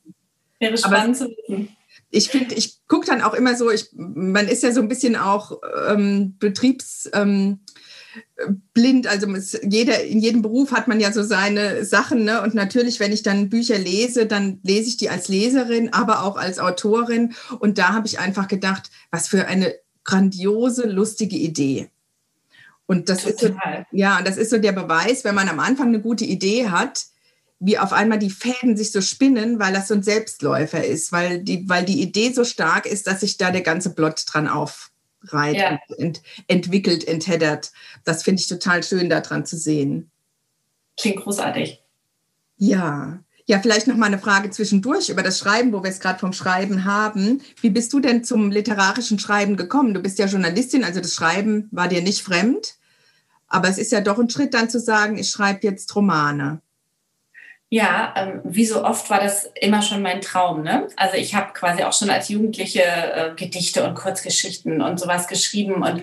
Wäre spannend zu wissen ich finde, ich gucke dann auch immer so, ich, man ist ja so ein bisschen auch ähm, Betriebs, ähm, blind. Also es, jeder, in jedem Beruf hat man ja so seine Sachen. Ne? Und natürlich, wenn ich dann Bücher lese, dann lese ich die als Leserin, aber auch als Autorin. Und da habe ich einfach gedacht, was für eine grandiose, lustige Idee. Und das Total. ist so, ja, das ist so der Beweis, wenn man am Anfang eine gute Idee hat, wie auf einmal die Fäden sich so spinnen, weil das so ein Selbstläufer ist, weil die, weil die Idee so stark ist, dass sich da der ganze Plot dran auf, reit ja. ent, entwickelt, entheddert. Das finde ich total schön, daran zu sehen. Klingt großartig. Ja. Ja, vielleicht noch mal eine Frage zwischendurch über das Schreiben, wo wir es gerade vom Schreiben haben. Wie bist du denn zum literarischen Schreiben gekommen? Du bist ja Journalistin, also das Schreiben war dir nicht fremd. Aber es ist ja doch ein Schritt dann zu sagen, ich schreibe jetzt Romane. Ja, ähm, wie so oft war das immer schon mein Traum. Ne? Also ich habe quasi auch schon als Jugendliche äh, Gedichte und Kurzgeschichten und sowas geschrieben und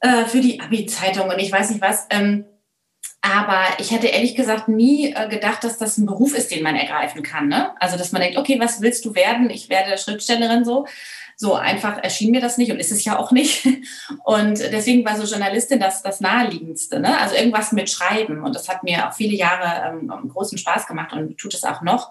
äh, für die Abi-Zeitung und ich weiß nicht was. Ähm, aber ich hätte ehrlich gesagt nie äh, gedacht, dass das ein Beruf ist, den man ergreifen kann. Ne? Also dass man denkt, okay, was willst du werden? Ich werde Schriftstellerin so. So einfach erschien mir das nicht und ist es ja auch nicht. Und deswegen war so Journalistin das, das Naheliegendste. Ne? Also irgendwas mit Schreiben. Und das hat mir auch viele Jahre ähm, großen Spaß gemacht und tut es auch noch.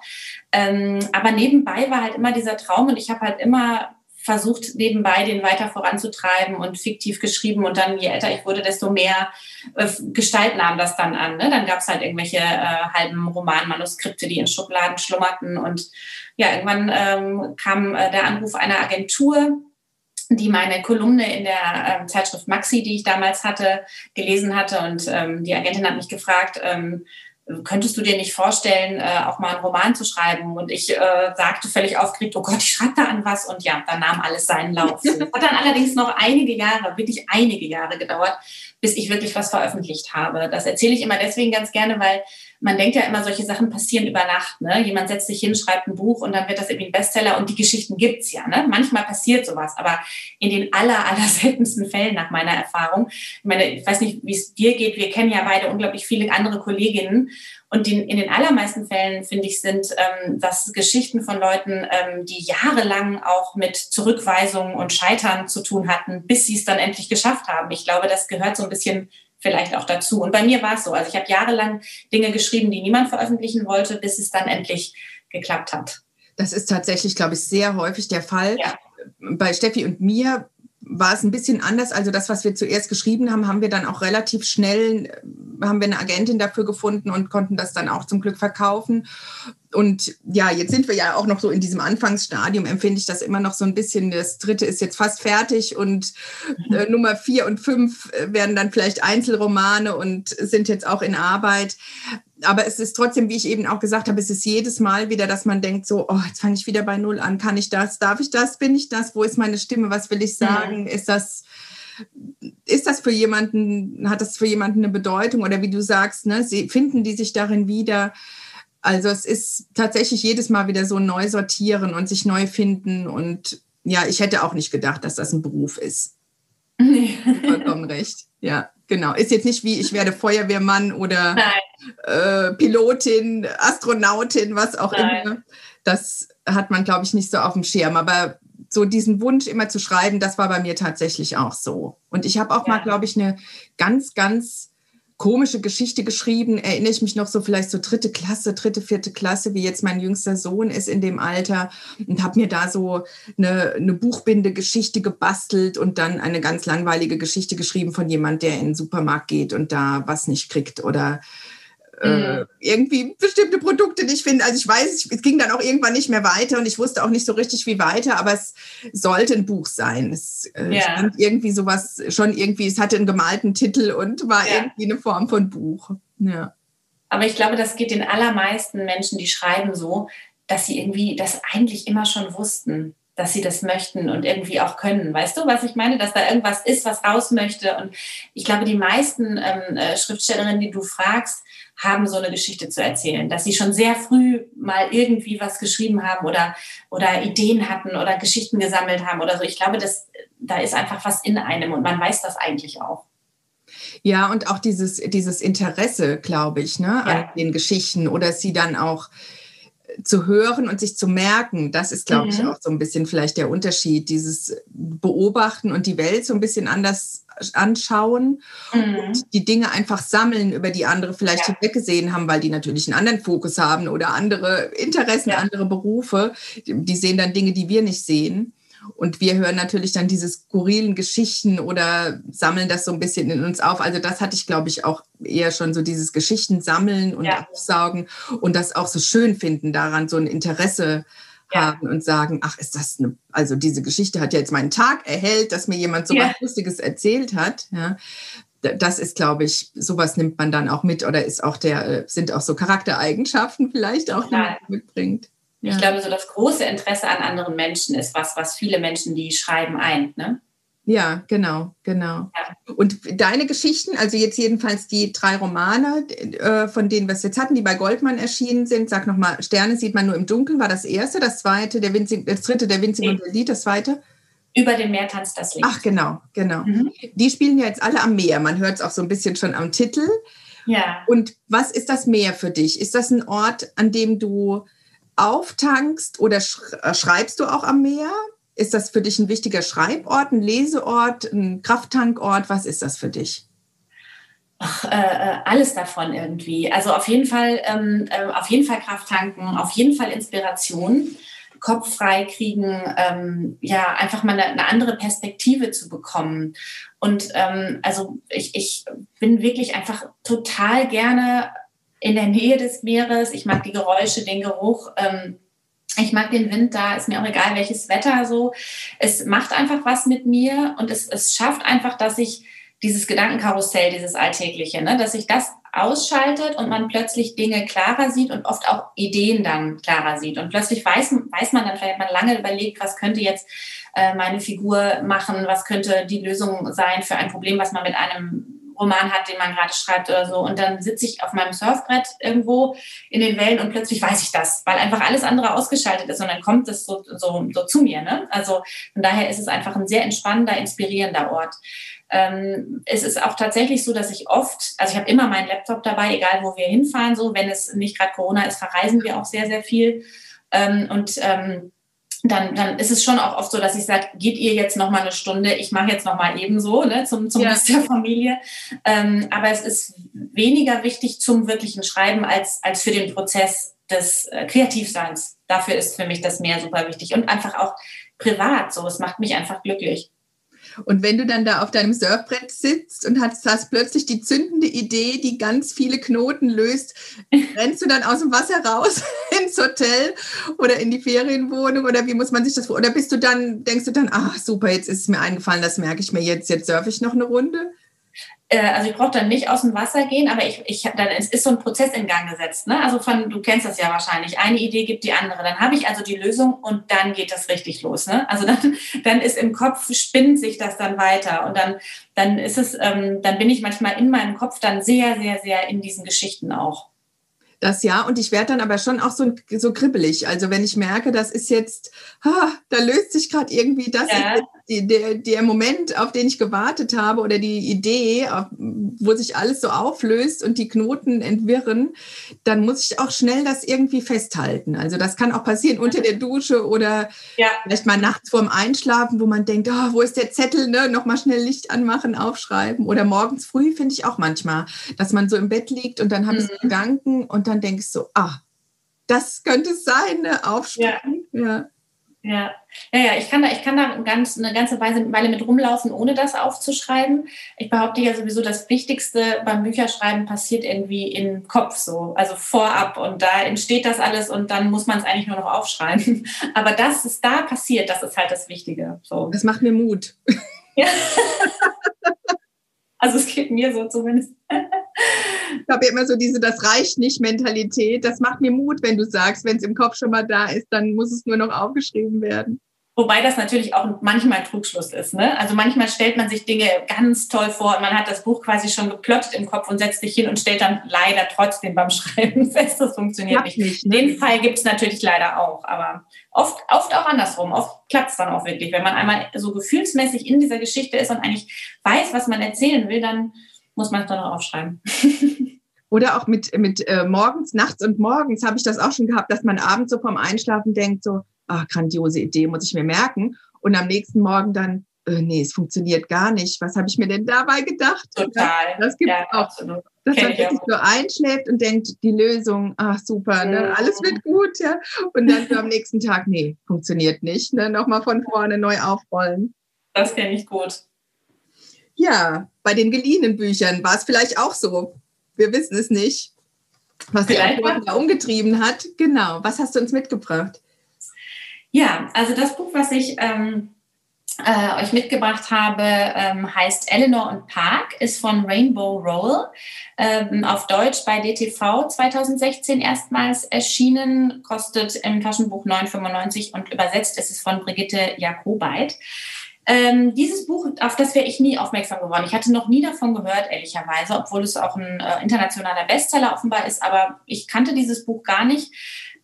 Ähm, aber nebenbei war halt immer dieser Traum und ich habe halt immer versucht, nebenbei den weiter voranzutreiben und fiktiv geschrieben. Und dann, je älter ich wurde, desto mehr äh, Gestalt nahm das dann an. Ne? Dann gab es halt irgendwelche äh, halben Romanmanuskripte, die in Schubladen schlummerten. Und ja, irgendwann ähm, kam äh, der Anruf einer Agentur, die meine Kolumne in der ähm, Zeitschrift Maxi, die ich damals hatte, gelesen hatte. Und ähm, die Agentin hat mich gefragt, ähm, könntest du dir nicht vorstellen, äh, auch mal einen Roman zu schreiben? Und ich äh, sagte völlig aufgeregt, oh Gott, ich schreibe da an was. Und ja, dann nahm alles seinen Lauf. Das hat dann allerdings noch einige Jahre, wirklich einige Jahre gedauert, bis ich wirklich was veröffentlicht habe. Das erzähle ich immer deswegen ganz gerne, weil man denkt ja immer, solche Sachen passieren über Nacht. Ne? Jemand setzt sich hin, schreibt ein Buch und dann wird das irgendwie ein Bestseller und die Geschichten gibt's ja. Ne? Manchmal passiert sowas, aber in den aller, aller seltensten Fällen nach meiner Erfahrung. Ich meine, ich weiß nicht, wie es dir geht. Wir kennen ja beide unglaublich viele andere Kolleginnen und die, in den allermeisten Fällen, finde ich, sind ähm, das Geschichten von Leuten, ähm, die jahrelang auch mit Zurückweisungen und Scheitern zu tun hatten, bis sie es dann endlich geschafft haben. Ich glaube, das gehört so ein bisschen vielleicht auch dazu. Und bei mir war es so. Also ich habe jahrelang Dinge geschrieben, die niemand veröffentlichen wollte, bis es dann endlich geklappt hat. Das ist tatsächlich, glaube ich, sehr häufig der Fall. Ja. Bei Steffi und mir war es ein bisschen anders. Also das, was wir zuerst geschrieben haben, haben wir dann auch relativ schnell, haben wir eine Agentin dafür gefunden und konnten das dann auch zum Glück verkaufen. Und ja, jetzt sind wir ja auch noch so in diesem Anfangsstadium, empfinde ich das immer noch so ein bisschen. Das dritte ist jetzt fast fertig und äh, Nummer vier und fünf äh, werden dann vielleicht Einzelromane und sind jetzt auch in Arbeit aber es ist trotzdem, wie ich eben auch gesagt habe, es ist jedes Mal wieder, dass man denkt, so, oh, jetzt fange ich wieder bei Null an. Kann ich das? Darf ich das? Bin ich das? Wo ist meine Stimme? Was will ich sagen? Mhm. Ist das, ist das für jemanden, hat das für jemanden eine Bedeutung? Oder wie du sagst, ne, sie, finden die sich darin wieder? Also es ist tatsächlich jedes Mal wieder so neu sortieren und sich neu finden. Und ja, ich hätte auch nicht gedacht, dass das ein Beruf ist. Nee. Vollkommen recht. Ja, genau. Ist jetzt nicht wie ich werde Feuerwehrmann oder äh, Pilotin, Astronautin, was auch Nein. immer. Das hat man, glaube ich, nicht so auf dem Schirm. Aber so diesen Wunsch immer zu schreiben, das war bei mir tatsächlich auch so. Und ich habe auch ja. mal, glaube ich, eine ganz, ganz komische Geschichte geschrieben. Erinnere ich mich noch so vielleicht so dritte Klasse, dritte, vierte Klasse, wie jetzt mein jüngster Sohn ist in dem Alter und habe mir da so eine, eine Buchbinde-Geschichte gebastelt und dann eine ganz langweilige Geschichte geschrieben von jemand, der in den Supermarkt geht und da was nicht kriegt oder äh, mhm. irgendwie bestimmte Produkte nicht finden. Also ich weiß, es ging dann auch irgendwann nicht mehr weiter und ich wusste auch nicht so richtig, wie weiter, aber es sollte ein Buch sein. Es äh, stand irgendwie sowas, schon irgendwie, es hatte einen gemalten Titel und war ja. irgendwie eine Form von Buch. Ja. Aber ich glaube, das geht den allermeisten Menschen, die schreiben so, dass sie irgendwie das eigentlich immer schon wussten. dass sie das möchten und irgendwie auch können. Weißt du, was ich meine? Dass da irgendwas ist, was raus möchte. Und ich glaube, die meisten ähm, äh, Schriftstellerinnen, die du fragst, haben so eine Geschichte zu erzählen, dass sie schon sehr früh mal irgendwie was geschrieben haben oder, oder Ideen hatten oder Geschichten gesammelt haben oder so. Ich glaube, dass, da ist einfach was in einem und man weiß das eigentlich auch. Ja, und auch dieses, dieses Interesse, glaube ich, ne, ja. an den Geschichten oder sie dann auch zu hören und sich zu merken, das ist, glaube mhm. ich, auch so ein bisschen vielleicht der Unterschied, dieses Beobachten und die Welt so ein bisschen anders anschauen mhm. und die Dinge einfach sammeln, über die andere vielleicht ja. hinweggesehen haben, weil die natürlich einen anderen Fokus haben oder andere Interessen, ja. andere Berufe. Die sehen dann Dinge, die wir nicht sehen. Und wir hören natürlich dann diese skurrilen Geschichten oder sammeln das so ein bisschen in uns auf. Also das hatte ich, glaube ich, auch eher schon so dieses Geschichten sammeln und ja. aufsaugen und das auch so schön finden, daran so ein Interesse ja. Haben und sagen, ach, ist das eine, also diese Geschichte hat ja jetzt meinen Tag erhellt, dass mir jemand so ja. was Lustiges erzählt hat. Ja. Das ist, glaube ich, sowas nimmt man dann auch mit oder ist auch der, äh, sind auch so Charaktereigenschaften vielleicht auch, die man mitbringt. Ja. Ich glaube, so das große Interesse an anderen Menschen ist was, was viele Menschen, die schreiben, eint. Ne? Ja, genau, genau. Ja. Und deine Geschichten, also jetzt jedenfalls die drei Romane, äh, von denen wir es jetzt hatten, die bei Goldmann erschienen sind, sag nochmal, Sterne sieht man nur im Dunkeln, war das erste, das zweite, der Winzig, das dritte, der Winzig nee. und der Lied, das zweite? Über den Meer tanzt das Licht. Ach, genau, genau. Mhm. Die spielen ja jetzt alle am Meer. Man hört es auch so ein bisschen schon am Titel. Ja. Und was ist das Meer für dich? Ist das ein Ort, an dem du auftankst oder äh, schreibst du auch am Meer? Ist das für dich ein wichtiger Schreibort, ein Leseort, ein Krafttankort? Was ist das für dich? Ach, äh, äh alles davon irgendwie. Also auf jeden Fall, ähm, äh, auf jeden Fall Kraft tanken, auf jeden Fall Inspiration, Kopf frei kriegen, ähm, ja einfach mal eine, eine, andere Perspektive zu bekommen. Und ähm, also ich, ich bin wirklich einfach total gerne in der Nähe des Meeres. Ich mag die Geräusche, den Geruch. Ähm, ich mag den Wind da, ist mir auch egal, welches Wetter so. Es macht einfach was mit mir und es, es schafft einfach, dass ich dieses Gedankenkarussell, dieses Alltägliche, ne, dass sich das ausschaltet und man plötzlich Dinge klarer sieht und oft auch Ideen dann klarer sieht. Und plötzlich weiß, weiß man dann, vielleicht man lange überlegt, was könnte jetzt äh, meine Figur machen, was könnte die Lösung sein für ein Problem, was man mit einem Roman hat, den man gerade schreibt oder so. Und dann sitze ich auf meinem Surfbrett irgendwo in den Wellen und plötzlich weiß ich das, weil einfach alles andere ausgeschaltet ist und dann kommt es so, so, so zu mir. Ne? Also von daher ist es einfach ein sehr entspannender, inspirierender Ort. Ähm, es ist auch tatsächlich so, dass ich oft, also ich habe immer meinen Laptop dabei, egal wo wir hinfahren, so wenn es nicht gerade Corona ist, verreisen wir auch sehr, sehr viel. Ähm, und ähm, dann, dann ist es schon auch oft so, dass ich sage, geht ihr jetzt noch mal eine Stunde, ich mache jetzt noch mal ebenso ne, zum, zum ja. Rest der Familie. Ähm, aber es ist weniger wichtig zum wirklichen Schreiben als, als für den Prozess des äh, Kreativseins. Dafür ist für mich das Meer super wichtig und einfach auch privat so. Es macht mich einfach glücklich. Und wenn du dann da auf deinem Surfbrett sitzt und hast, hast plötzlich die zündende Idee, die ganz viele Knoten löst, rennst du dann aus dem Wasser raus ins Hotel oder in die Ferienwohnung oder wie muss man sich das vor? Oder bist du dann, denkst du dann, ach super, jetzt ist es mir eingefallen, das merke ich mir jetzt, jetzt surfe ich noch eine Runde? Äh, also ich brauche dann nicht aus dem Wasser gehen, aber ich, ich dann es ist so ein Prozess in Gang gesetzt. Ne? Also von, du kennst das ja wahrscheinlich. Eine Idee gibt die andere. Dann habe ich also die Lösung und dann geht das richtig los. Ne? Also dann, dann ist im Kopf spinnt sich das dann weiter und dann, dann ist es, ähm, dann bin ich manchmal in meinem Kopf dann sehr, sehr, sehr in diesen Geschichten auch. Das ja, und ich werde dann aber schon auch so, so kribbelig. Also wenn ich merke, das ist jetzt, ha, da löst sich gerade irgendwie das, ja. Der, der Moment, auf den ich gewartet habe oder die Idee, wo sich alles so auflöst und die Knoten entwirren, dann muss ich auch schnell das irgendwie festhalten. Also das kann auch passieren unter der Dusche oder ja. vielleicht mal nachts vorm Einschlafen, wo man denkt, oh, wo ist der Zettel, ne? nochmal schnell Licht anmachen, aufschreiben. Oder morgens früh finde ich auch manchmal, dass man so im Bett liegt und dann habe ich mhm. Gedanken und dann denkst du, ah, das könnte es sein, ne? Aufspringen. Ja. ja. Ja. ja, ja, ich kann da, ich kann da ganz, eine ganze Weile mit rumlaufen, ohne das aufzuschreiben. Ich behaupte ja sowieso, das Wichtigste beim Bücherschreiben passiert irgendwie im Kopf so, also vorab und da entsteht das alles und dann muss man es eigentlich nur noch aufschreiben. Aber dass es da passiert, das ist halt das Wichtige. So. Das macht mir Mut. Ja. Also es geht mir so zumindest. Ich habe immer so diese Das reicht nicht Mentalität. Das macht mir Mut, wenn du sagst, wenn es im Kopf schon mal da ist, dann muss es nur noch aufgeschrieben werden. Wobei das natürlich auch manchmal Trugschluss ist. Ne? Also manchmal stellt man sich Dinge ganz toll vor und man hat das Buch quasi schon geplottet im Kopf und setzt sich hin und stellt dann leider trotzdem beim Schreiben fest, das funktioniert nicht. nicht ne? Den Fall gibt es natürlich leider auch, aber oft, oft auch andersrum. Oft klappt es dann auch wirklich. Wenn man einmal so gefühlsmäßig in dieser Geschichte ist und eigentlich weiß, was man erzählen will, dann muss man es dann auch aufschreiben. Oder auch mit, mit äh, morgens, nachts und morgens habe ich das auch schon gehabt, dass man abends so vorm Einschlafen denkt, so, ach, grandiose Idee, muss ich mir merken. Und am nächsten Morgen dann, äh, nee, es funktioniert gar nicht. Was habe ich mir denn dabei gedacht? Total. Das gibt ja, auch. Absolut. Dass man wirklich so einschläft und denkt, die Lösung, ach super, ne? alles wird gut, ja. Und dann so am nächsten Tag, nee, funktioniert nicht. Ne? Nochmal von vorne neu aufrollen. Das kenne ich gut. Ja, bei den geliehenen Büchern war es vielleicht auch so. Wir wissen es nicht, was die Autorin da umgetrieben hat. Genau. Was hast du uns mitgebracht? Ja, also das Buch, was ich ähm, äh, euch mitgebracht habe, ähm, heißt Eleanor und Park, ist von Rainbow Roll, ähm, auf Deutsch bei DTV 2016 erstmals erschienen, kostet im Taschenbuch 9,95 und übersetzt ist es von Brigitte Jakobait. Ähm, dieses Buch, auf das wäre ich nie aufmerksam geworden. Ich hatte noch nie davon gehört, ehrlicherweise, obwohl es auch ein äh, internationaler Bestseller offenbar ist, aber ich kannte dieses Buch gar nicht.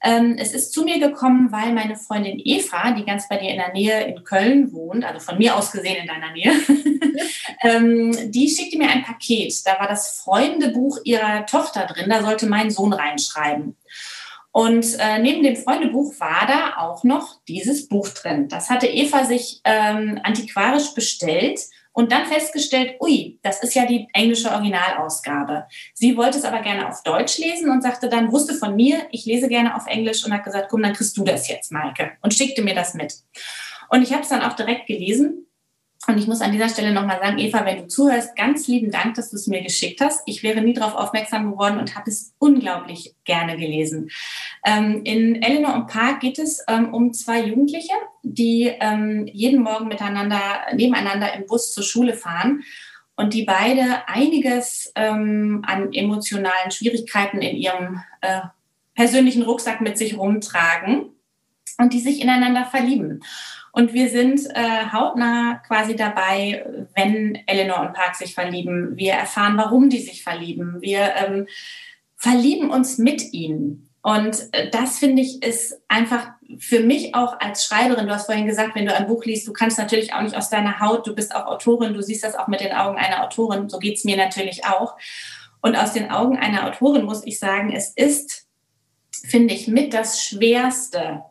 Ähm, es ist zu mir gekommen, weil meine Freundin Eva, die ganz bei dir in der Nähe in Köln wohnt, also von mir aus gesehen in deiner Nähe, ähm, die schickte mir ein Paket. Da war das Freundebuch ihrer Tochter drin, da sollte mein Sohn reinschreiben. Und äh, neben dem Freundebuch war da auch noch dieses Buch drin. Das hatte Eva sich ähm, antiquarisch bestellt und dann festgestellt, ui, das ist ja die englische Originalausgabe. Sie wollte es aber gerne auf Deutsch lesen und sagte dann, wusste von mir, ich lese gerne auf Englisch und hat gesagt, komm, dann kriegst du das jetzt, Maike. Und schickte mir das mit. Und ich habe es dann auch direkt gelesen und ich muss an dieser Stelle nochmal sagen, Eva, wenn du zuhörst, ganz lieben Dank, dass du es mir geschickt hast. Ich wäre nie darauf aufmerksam geworden und habe es unglaublich gerne gelesen. Ähm, in Eleanor und Park geht es ähm, um zwei Jugendliche, die ähm, jeden Morgen miteinander, nebeneinander im Bus zur Schule fahren und die beide einiges ähm, an emotionalen Schwierigkeiten in ihrem äh, persönlichen Rucksack mit sich rumtragen und die sich ineinander verlieben. Und wir sind äh, hautnah quasi dabei, wenn Eleanor und Park sich verlieben. Wir erfahren, warum die sich verlieben. Wir ähm, verlieben uns mit ihnen. Und äh, das finde ich ist einfach für mich auch als Schreiberin, du hast vorhin gesagt, wenn du ein Buch liest, du kannst natürlich auch nicht aus deiner Haut, du bist auch Autorin, du siehst das auch mit den Augen einer Autorin, so geht's mir natürlich auch. Und aus den Augen einer Autorin muss ich sagen, es ist, finde ich, mit das Schwerste,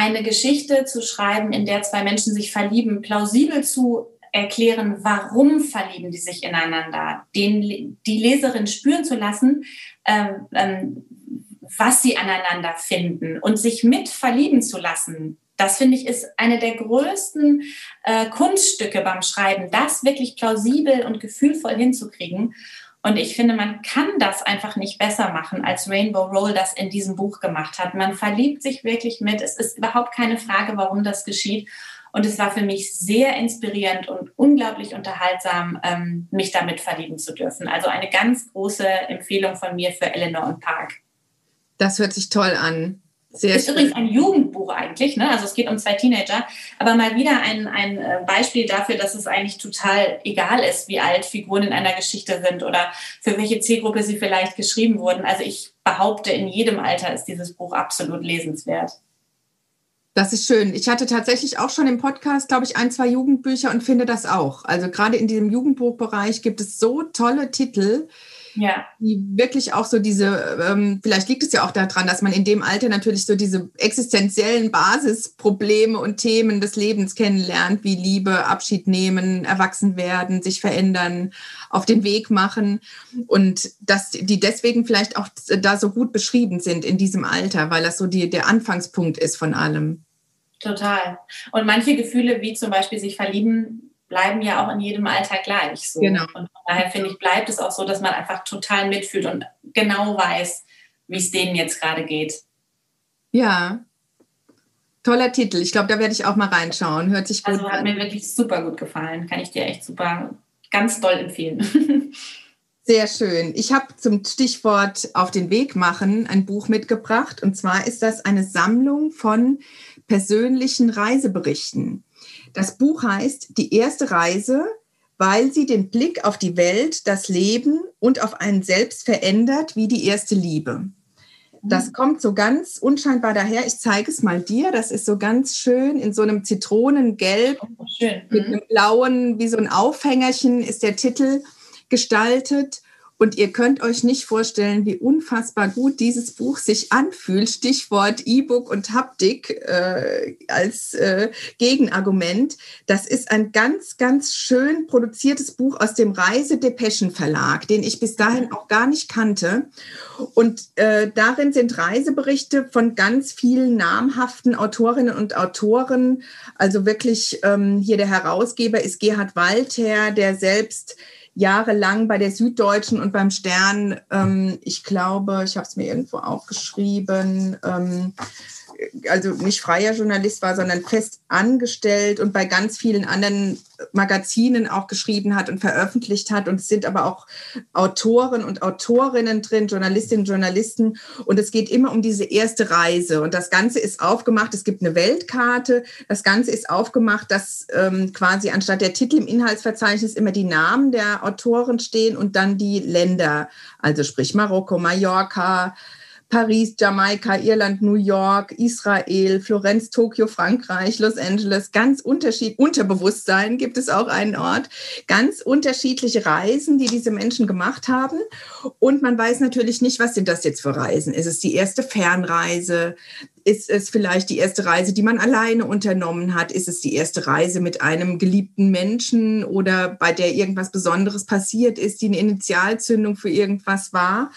eine Geschichte zu schreiben, in der zwei Menschen sich verlieben, plausibel zu erklären, warum verlieben die sich ineinander, den, die Leserin spüren zu lassen, ähm, ähm, was sie aneinander finden und sich mit verlieben zu lassen. Das finde ich ist eine der größten äh, Kunststücke beim Schreiben, das wirklich plausibel und gefühlvoll hinzukriegen. Und ich finde, man kann das einfach nicht besser machen, als Rainbow Roll das in diesem Buch gemacht hat. Man verliebt sich wirklich mit. Es ist überhaupt keine Frage, warum das geschieht. Und es war für mich sehr inspirierend und unglaublich unterhaltsam, ähm, mich damit verlieben zu dürfen. Also eine ganz große Empfehlung von mir für Eleanor und Park. Das hört sich toll an. Sehr ist schön. übrigens ein Jugendbuch eigentlich, ne? also es geht um zwei Teenager, aber mal wieder ein, ein äh, Beispiel dafür, dass es eigentlich total egal ist, wie alt Figuren in einer Geschichte sind oder für welche Zielgruppe sie vielleicht geschrieben wurden. Also ich behaupte, in jedem Alter ist dieses Buch absolut lesenswert. Das ist schön. Ich hatte tatsächlich auch schon im Podcast, glaube ich, ein, zwei Jugendbücher und finde das auch. Also gerade in diesem Jugendbuchbereich gibt es so tolle Titel, ja. die wirklich auch so diese, ähm, vielleicht liegt es ja auch daran, dass man in dem Alter natürlich so diese existenziellen Basisprobleme und Themen des Lebens kennenlernt, wie Liebe, Abschied nehmen, erwachsen werden, sich verändern, auf den Weg machen und dass die deswegen vielleicht auch da so gut beschrieben sind in diesem Alter, weil das so die, der Anfangspunkt ist von allem. Total. Und manche Gefühle, wie zum Beispiel sich verlieben, bleiben ja auch in jedem Alter gleich. So. Genau. Und von daher finde ich, bleibt es auch so, dass man einfach total mitfühlt und genau weiß, wie es denen jetzt gerade geht. Ja. Toller Titel. Ich glaube, da werde ich auch mal reinschauen. Hört sich gut also, an. Also hat mir wirklich super gut gefallen. Kann ich dir echt super, ganz doll empfehlen. Sehr schön. Ich habe zum Stichwort auf den Weg machen ein Buch mitgebracht. Und zwar ist das eine Sammlung von persönlichen Reiseberichten. Das Buch heißt Die erste Reise, weil sie den Blick auf die Welt, das Leben und auf einen selbst verändert wie die erste Liebe. Das mhm. kommt so ganz unscheinbar daher. Ich zeige es mal dir. Das ist so ganz schön in so einem Zitronengelb oh, mit mhm. einem blauen, wie so ein Aufhängerchen ist der Titel gestaltet. Und ihr könnt euch nicht vorstellen, wie unfassbar gut dieses Buch sich anfühlt. Stichwort E-Book und Haptik äh, als äh, Gegenargument. Das ist ein ganz, ganz schön produziertes Buch aus dem Reisedepeschen Verlag, den ich bis dahin auch gar nicht kannte. Und äh, darin sind Reiseberichte von ganz vielen namhaften Autorinnen und Autoren. Also wirklich ähm, hier der Herausgeber ist Gerhard Walther, der selbst jahrelang bei der Süddeutschen und beim Stern, ähm, ich glaube, ich habe es mir irgendwo aufgeschrieben, ähm, also nicht freier Journalist war, sondern fest angestellt und bei ganz vielen anderen Magazinen auch geschrieben hat und veröffentlicht hat. Und es sind aber auch Autoren und Autorinnen drin, Journalistinnen und Journalisten. Und es geht immer um diese erste Reise. Und das Ganze ist aufgemacht. Es gibt eine Weltkarte. Das Ganze ist aufgemacht, dass ähm, quasi anstatt der Titel im Inhaltsverzeichnis immer die Namen der Autoren stehen und dann die Länder. Also sprich Marokko, Mallorca, Paris, Jamaika, Irland, New York, Israel, Florenz, Tokio, Frankreich, Los Angeles, ganz unterschiedlich, Unterbewusstsein gibt es auch einen Ort, ganz unterschiedliche Reisen, die diese Menschen gemacht haben. Und man weiß natürlich nicht, was sind das jetzt für Reisen? Ist es die erste Fernreise? Ist es vielleicht die erste Reise, die man alleine unternommen hat? Ist es die erste Reise mit einem geliebten Menschen oder bei der irgendwas Besonderes passiert ist, die eine Initialzündung für irgendwas war?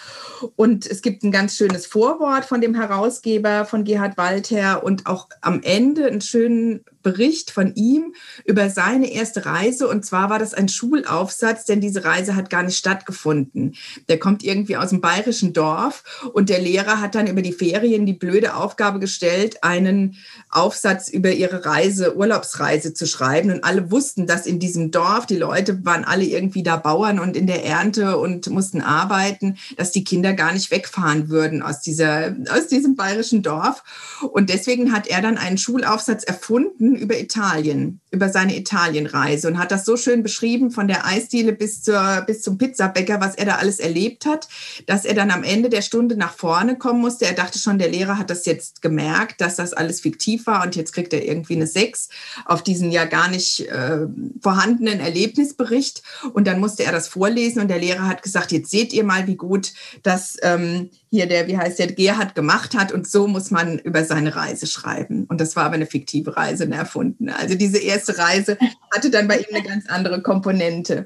Und es gibt ein ganz schönes Vorwort von dem Herausgeber von Gerhard Walther und auch am Ende einen schönen Bericht von ihm über seine erste Reise. Und zwar war das ein Schulaufsatz, denn diese Reise hat gar nicht stattgefunden. Der kommt irgendwie aus dem bayerischen Dorf und der Lehrer hat dann über die Ferien die blöde Aufgabe gestellt, einen Aufsatz über ihre Reise, Urlaubsreise zu schreiben. Und alle wussten, dass in diesem Dorf, die Leute waren alle irgendwie da Bauern und in der Ernte und mussten arbeiten, dass die Kinder gar nicht wegfahren würden aus, dieser, aus diesem bayerischen Dorf. Und deswegen hat er dann einen Schulaufsatz erfunden, über Italien, über seine Italienreise und hat das so schön beschrieben von der Eisdiele bis, zur, bis zum Pizzabäcker, was er da alles erlebt hat, dass er dann am Ende der Stunde nach vorne kommen musste. Er dachte schon, der Lehrer hat das jetzt gemerkt, dass das alles fiktiv war und jetzt kriegt er irgendwie eine Sechs auf diesen ja gar nicht äh, vorhandenen Erlebnisbericht. Und dann musste er das vorlesen und der Lehrer hat gesagt, jetzt seht ihr mal, wie gut das ähm, hier der, wie heißt der, Gerhard gemacht hat und so muss man über seine Reise schreiben. Und das war aber eine fiktive Reise, eine erfundene. Also diese erste Reise hatte dann bei ihm eine ganz andere Komponente.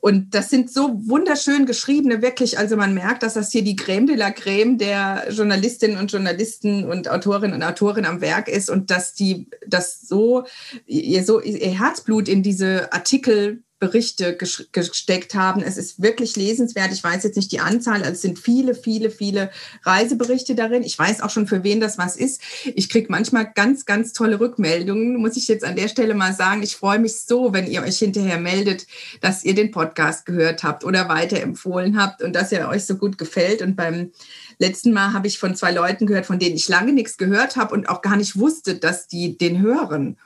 Und das sind so wunderschön geschriebene, wirklich, also man merkt, dass das hier die Creme de la Creme der Journalistinnen und Journalisten und Autorinnen und Autoren am Werk ist und dass die das so, ihr, so ihr Herzblut in diese Artikel Berichte gesteckt haben. Es ist wirklich lesenswert. Ich weiß jetzt nicht die Anzahl, also es sind viele, viele, viele Reiseberichte darin. Ich weiß auch schon, für wen das was ist. Ich kriege manchmal ganz, ganz tolle Rückmeldungen, muss ich jetzt an der Stelle mal sagen. Ich freue mich so, wenn ihr euch hinterher meldet, dass ihr den Podcast gehört habt oder weiterempfohlen habt und dass er euch so gut gefällt. Und beim letzten Mal habe ich von zwei Leuten gehört, von denen ich lange nichts gehört habe und auch gar nicht wusste, dass die den hören.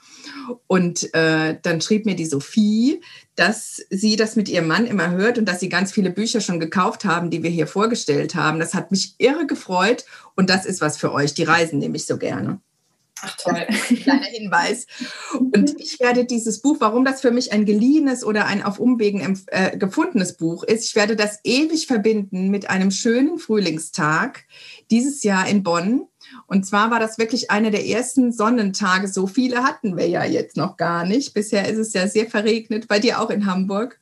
Und äh, dann schrieb mir die Sophie, dass sie das mit ihrem Mann immer hört und dass sie ganz viele Bücher schon gekauft haben, die wir hier vorgestellt haben. Das hat mich irre gefreut und das ist was für euch. Die reisen nämlich so gerne. Ach toll. Kleiner Hinweis. Und ich werde dieses Buch, warum das für mich ein geliehenes oder ein auf Umwegen äh, gefundenes Buch ist, ich werde das ewig verbinden mit einem schönen Frühlingstag dieses Jahr in Bonn. Und zwar war das wirklich einer der ersten Sonnentage. So viele hatten wir ja jetzt noch gar nicht. Bisher ist es ja sehr verregnet. Bei dir auch in Hamburg?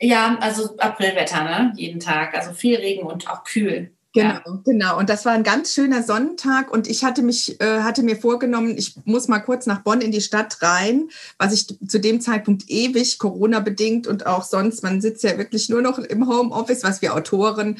Ja, also Aprilwetter, ne? Jeden Tag. Also viel Regen und auch kühl. Genau, ja. genau. Und das war ein ganz schöner Sonnentag und ich hatte mich, äh, hatte mir vorgenommen, ich muss mal kurz nach Bonn in die Stadt rein, was ich zu dem Zeitpunkt ewig Corona bedingt und auch sonst, man sitzt ja wirklich nur noch im Homeoffice, was wir Autoren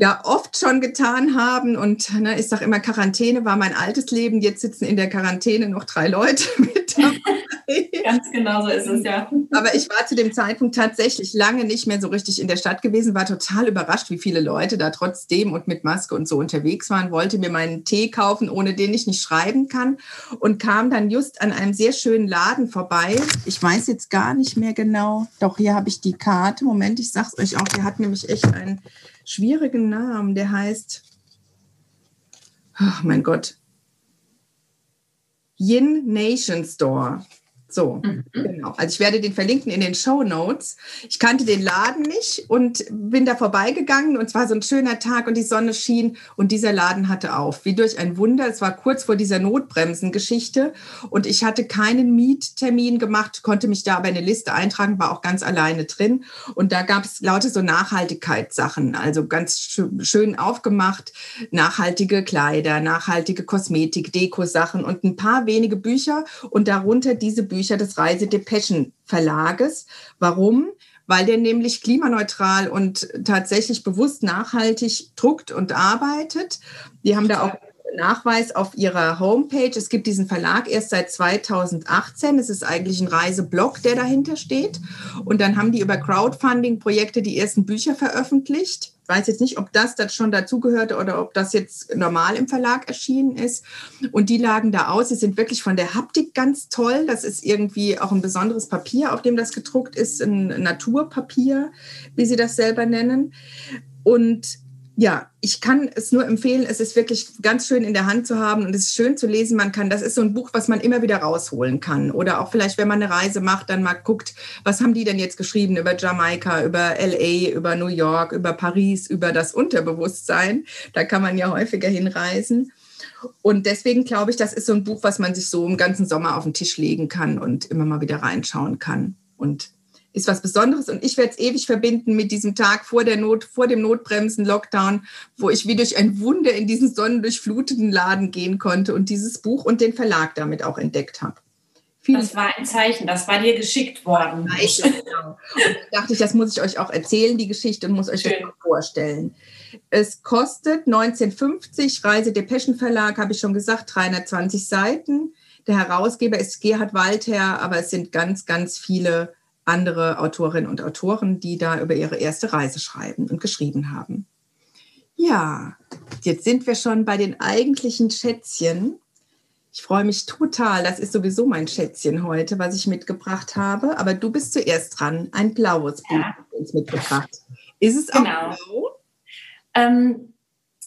ja oft schon getan haben. Und ne, ich sage immer, Quarantäne war mein altes Leben. Jetzt sitzen in der Quarantäne noch drei Leute mit dabei. Ganz genau so ist es, ja. Aber ich war zu dem Zeitpunkt tatsächlich lange nicht mehr so richtig in der Stadt gewesen, war total überrascht, wie viele Leute da trotzdem und mit Maske und so unterwegs waren, wollte mir meinen Tee kaufen, ohne den ich nicht schreiben kann und kam dann just an einem sehr schönen Laden vorbei. Ich weiß jetzt gar nicht mehr genau. Doch, hier habe ich die Karte. Moment, ich sag's euch auch, der hat nämlich echt einen schwierigen Namen. Der heißt, oh mein Gott, Yin Nation Store. So, mhm. genau. Also ich werde den verlinken in den Show Notes. Ich kannte den Laden nicht und bin da vorbeigegangen und es war so ein schöner Tag und die Sonne schien und dieser Laden hatte auf. Wie durch ein Wunder. Es war kurz vor dieser Notbremsengeschichte und ich hatte keinen Miettermin gemacht, konnte mich da aber in eine Liste eintragen, war auch ganz alleine drin und da gab es lauter so Nachhaltigkeitssachen, also ganz schön aufgemacht, nachhaltige Kleider, nachhaltige Kosmetik, Dekosachen und ein paar wenige Bücher und darunter diese Bücher Bücher des Reisedepeschen Verlages. Warum? Weil der nämlich klimaneutral und tatsächlich bewusst nachhaltig druckt und arbeitet. Die haben da auch Nachweis auf ihrer Homepage. Es gibt diesen Verlag erst seit 2018. Es ist eigentlich ein Reiseblog, der dahinter steht. Und dann haben die über Crowdfunding-Projekte die ersten Bücher veröffentlicht weiß jetzt nicht, ob das, das schon dazugehörte oder ob das jetzt normal im Verlag erschienen ist. Und die lagen da aus. Sie sind wirklich von der Haptik ganz toll. Das ist irgendwie auch ein besonderes Papier, auf dem das gedruckt ist, ein Naturpapier, wie sie das selber nennen. Und ja, ich kann es nur empfehlen. Es ist wirklich ganz schön in der Hand zu haben und es ist schön zu lesen. Man kann, das ist so ein Buch, was man immer wieder rausholen kann. Oder auch vielleicht, wenn man eine Reise macht, dann mal guckt, was haben die denn jetzt geschrieben über Jamaika, über LA, über New York, über Paris, über das Unterbewusstsein. Da kann man ja häufiger hinreisen. Und deswegen glaube ich, das ist so ein Buch, was man sich so im ganzen Sommer auf den Tisch legen kann und immer mal wieder reinschauen kann. Und ist was Besonderes und ich werde es ewig verbinden mit diesem Tag vor der Not, vor dem Notbremsen-Lockdown, wo ich wie durch ein Wunder in diesen sonnendurchfluteten Laden gehen konnte und dieses Buch und den Verlag damit auch entdeckt habe. das war ein Zeichen, das war dir geschickt worden. Zeichen, genau. Und dachte ich, das muss ich euch auch erzählen, die Geschichte, und muss euch das vorstellen. Es kostet 1950, Reise Depeschen Verlag, habe ich schon gesagt, 320 Seiten. Der Herausgeber ist Gerhard Walther, aber es sind ganz, ganz viele andere Autorinnen und Autoren, die da über ihre erste Reise schreiben und geschrieben haben. Ja, jetzt sind wir schon bei den eigentlichen Schätzchen. Ich freue mich total. Das ist sowieso mein Schätzchen heute, was ich mitgebracht habe. Aber du bist zuerst dran. Ein blaues Buch ja. uns mitgebracht. Ist es auch genau. blau? Ähm,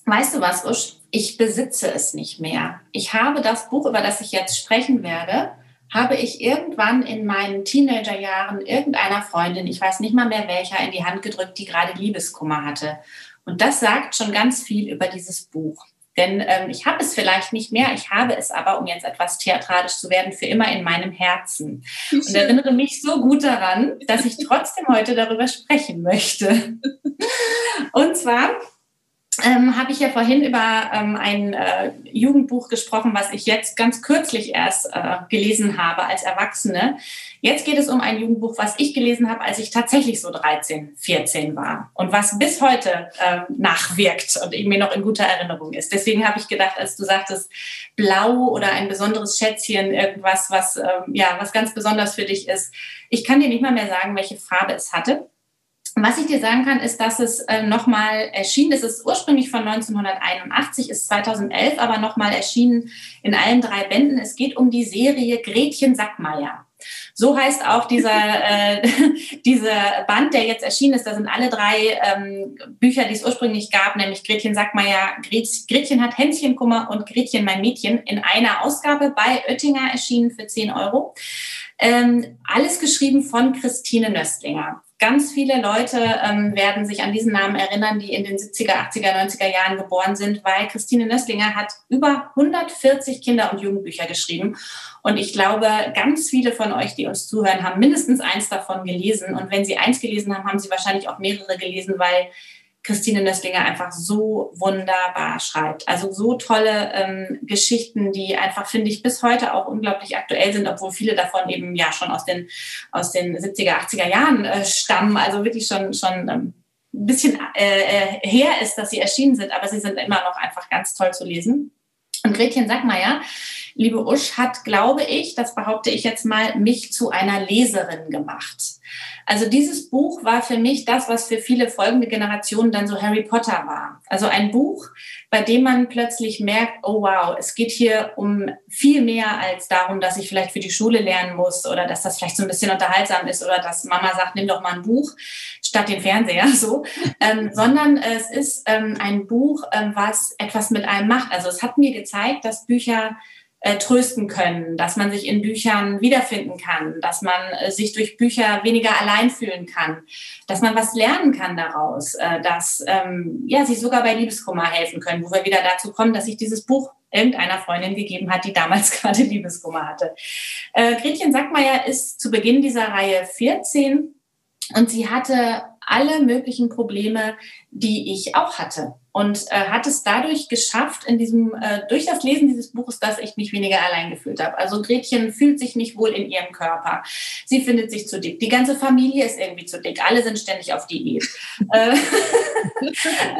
weißt du was, Usch? Ich besitze es nicht mehr. Ich habe das Buch, über das ich jetzt sprechen werde, habe ich irgendwann in meinen Teenagerjahren irgendeiner Freundin, ich weiß nicht mal mehr welcher, in die Hand gedrückt, die gerade Liebeskummer hatte. Und das sagt schon ganz viel über dieses Buch. Denn ähm, ich habe es vielleicht nicht mehr, ich habe es aber, um jetzt etwas theatralisch zu werden, für immer in meinem Herzen. Und erinnere mich so gut daran, dass ich trotzdem heute darüber sprechen möchte. Und zwar ähm, habe ich ja vorhin über ähm, ein äh, Jugendbuch gesprochen, was ich jetzt ganz kürzlich erst äh, gelesen habe als Erwachsene. Jetzt geht es um ein Jugendbuch, was ich gelesen habe, als ich tatsächlich so 13, 14 war und was bis heute äh, nachwirkt und mir noch in guter Erinnerung ist. Deswegen habe ich gedacht, als du sagtest, blau oder ein besonderes Schätzchen, irgendwas, was, ähm, ja, was ganz besonders für dich ist. Ich kann dir nicht mal mehr sagen, welche Farbe es hatte. Was ich dir sagen kann, ist, dass es äh, nochmal erschienen ist. Es ist ursprünglich von 1981, ist 2011 aber nochmal erschienen in allen drei Bänden. Es geht um die Serie Gretchen Sackmeier. So heißt auch dieser, äh, dieser Band, der jetzt erschienen ist. Da sind alle drei ähm, Bücher, die es ursprünglich gab, nämlich Gretchen Sackmeier, Gretchen hat Hänschenkummer und Gretchen mein Mädchen in einer Ausgabe bei Oettinger erschienen für 10 Euro. Ähm, alles geschrieben von Christine Nöstlinger. Ganz viele Leute ähm, werden sich an diesen Namen erinnern, die in den 70er, 80er, 90er Jahren geboren sind, weil Christine Nösslinger hat über 140 Kinder- und Jugendbücher geschrieben. Und ich glaube, ganz viele von euch, die uns zuhören, haben mindestens eins davon gelesen. Und wenn sie eins gelesen haben, haben sie wahrscheinlich auch mehrere gelesen, weil Christine Nösslinger einfach so wunderbar schreibt. Also so tolle ähm, Geschichten, die einfach, finde ich, bis heute auch unglaublich aktuell sind, obwohl viele davon eben ja schon aus den, aus den 70er, 80er Jahren äh, stammen. Also wirklich schon, schon ähm, ein bisschen äh, äh, her ist, dass sie erschienen sind, aber sie sind immer noch einfach ganz toll zu lesen. Und Gretchen Sackmeier liebe Usch, hat, glaube ich, das behaupte ich jetzt mal, mich zu einer Leserin gemacht. Also dieses Buch war für mich das, was für viele folgende Generationen dann so Harry Potter war. Also ein Buch, bei dem man plötzlich merkt, oh wow, es geht hier um viel mehr als darum, dass ich vielleicht für die Schule lernen muss oder dass das vielleicht so ein bisschen unterhaltsam ist oder dass Mama sagt, nimm doch mal ein Buch statt den Fernseher, so, ähm, sondern es ist ähm, ein Buch, ähm, was etwas mit einem macht. Also es hat mir gezeigt, dass Bücher äh, trösten können, dass man sich in Büchern wiederfinden kann, dass man äh, sich durch Bücher weniger allein fühlen kann, dass man was lernen kann daraus, äh, dass ähm, ja, sich sogar bei Liebeskummer helfen können, wo wir wieder dazu kommen, dass sich dieses Buch irgendeiner Freundin gegeben hat, die damals gerade Liebeskummer hatte. Äh, Gretchen Sackmeier ist zu Beginn dieser Reihe 14 und sie hatte alle möglichen Probleme, die ich auch hatte. Und äh, hat es dadurch geschafft, in diesem, äh, durch das Lesen dieses Buches, dass ich mich weniger allein gefühlt habe. Also Gretchen fühlt sich nicht wohl in ihrem Körper. Sie findet sich zu dick. Die ganze Familie ist irgendwie zu dick. Alle sind ständig auf Diät. äh,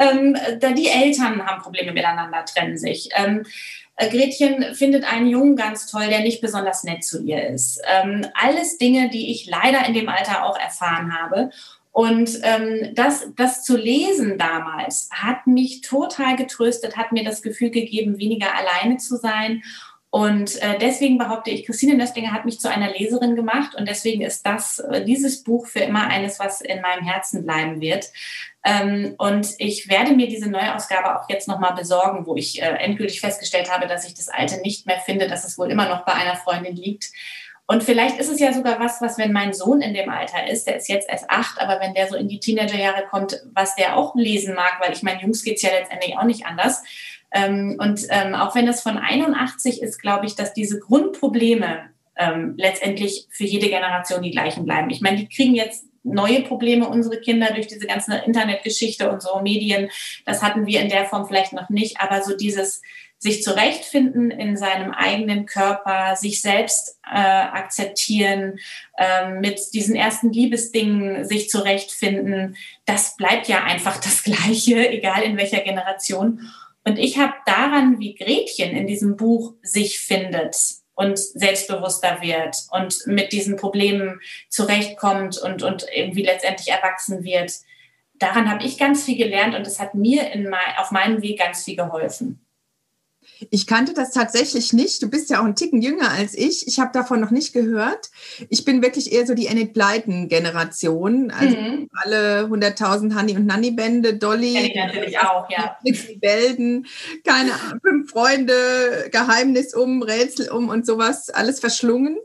ähm, die Eltern haben Probleme miteinander, trennen sich. Ähm, äh, Gretchen findet einen Jungen ganz toll, der nicht besonders nett zu ihr ist. Ähm, alles Dinge, die ich leider in dem Alter auch erfahren habe. Und ähm, das, das zu lesen damals hat mich total getröstet, hat mir das Gefühl gegeben, weniger alleine zu sein. Und äh, deswegen behaupte ich, Christine Nöstlinger hat mich zu einer Leserin gemacht und deswegen ist das, äh, dieses Buch für immer eines, was in meinem Herzen bleiben wird. Ähm, und ich werde mir diese Neuausgabe auch jetzt nochmal besorgen, wo ich äh, endgültig festgestellt habe, dass ich das alte nicht mehr finde, dass es wohl immer noch bei einer Freundin liegt. Und vielleicht ist es ja sogar was, was, wenn mein Sohn in dem Alter ist, der ist jetzt erst acht, aber wenn der so in die Teenagerjahre kommt, was der auch lesen mag, weil ich meine, Jungs geht's ja letztendlich auch nicht anders. Ähm, und ähm, auch wenn das von 81 ist, glaube ich, dass diese Grundprobleme ähm, letztendlich für jede Generation die gleichen bleiben. Ich meine, die kriegen jetzt neue Probleme, unsere Kinder, durch diese ganze Internetgeschichte und so Medien. Das hatten wir in der Form vielleicht noch nicht, aber so dieses sich zurechtfinden in seinem eigenen Körper, sich selbst äh, akzeptieren, äh, mit diesen ersten Liebesdingen sich zurechtfinden, das bleibt ja einfach das Gleiche, egal in welcher Generation. Und ich habe daran, wie Gretchen in diesem Buch sich findet und selbstbewusster wird und mit diesen Problemen zurechtkommt und, und irgendwie letztendlich erwachsen wird, daran habe ich ganz viel gelernt und es hat mir in mein, auf meinem Weg ganz viel geholfen. Ich kannte das tatsächlich nicht. Du bist ja auch ein Ticken jünger als ich. Ich habe davon noch nicht gehört. Ich bin wirklich eher so die Enid Blyton-Generation. Also mhm. alle 100.000 Honey und Nanny-Bände, Dolly. ich natürlich auch, ja. Belden, keine fünf Freunde, Geheimnis um, Rätsel um und sowas. Alles verschlungen.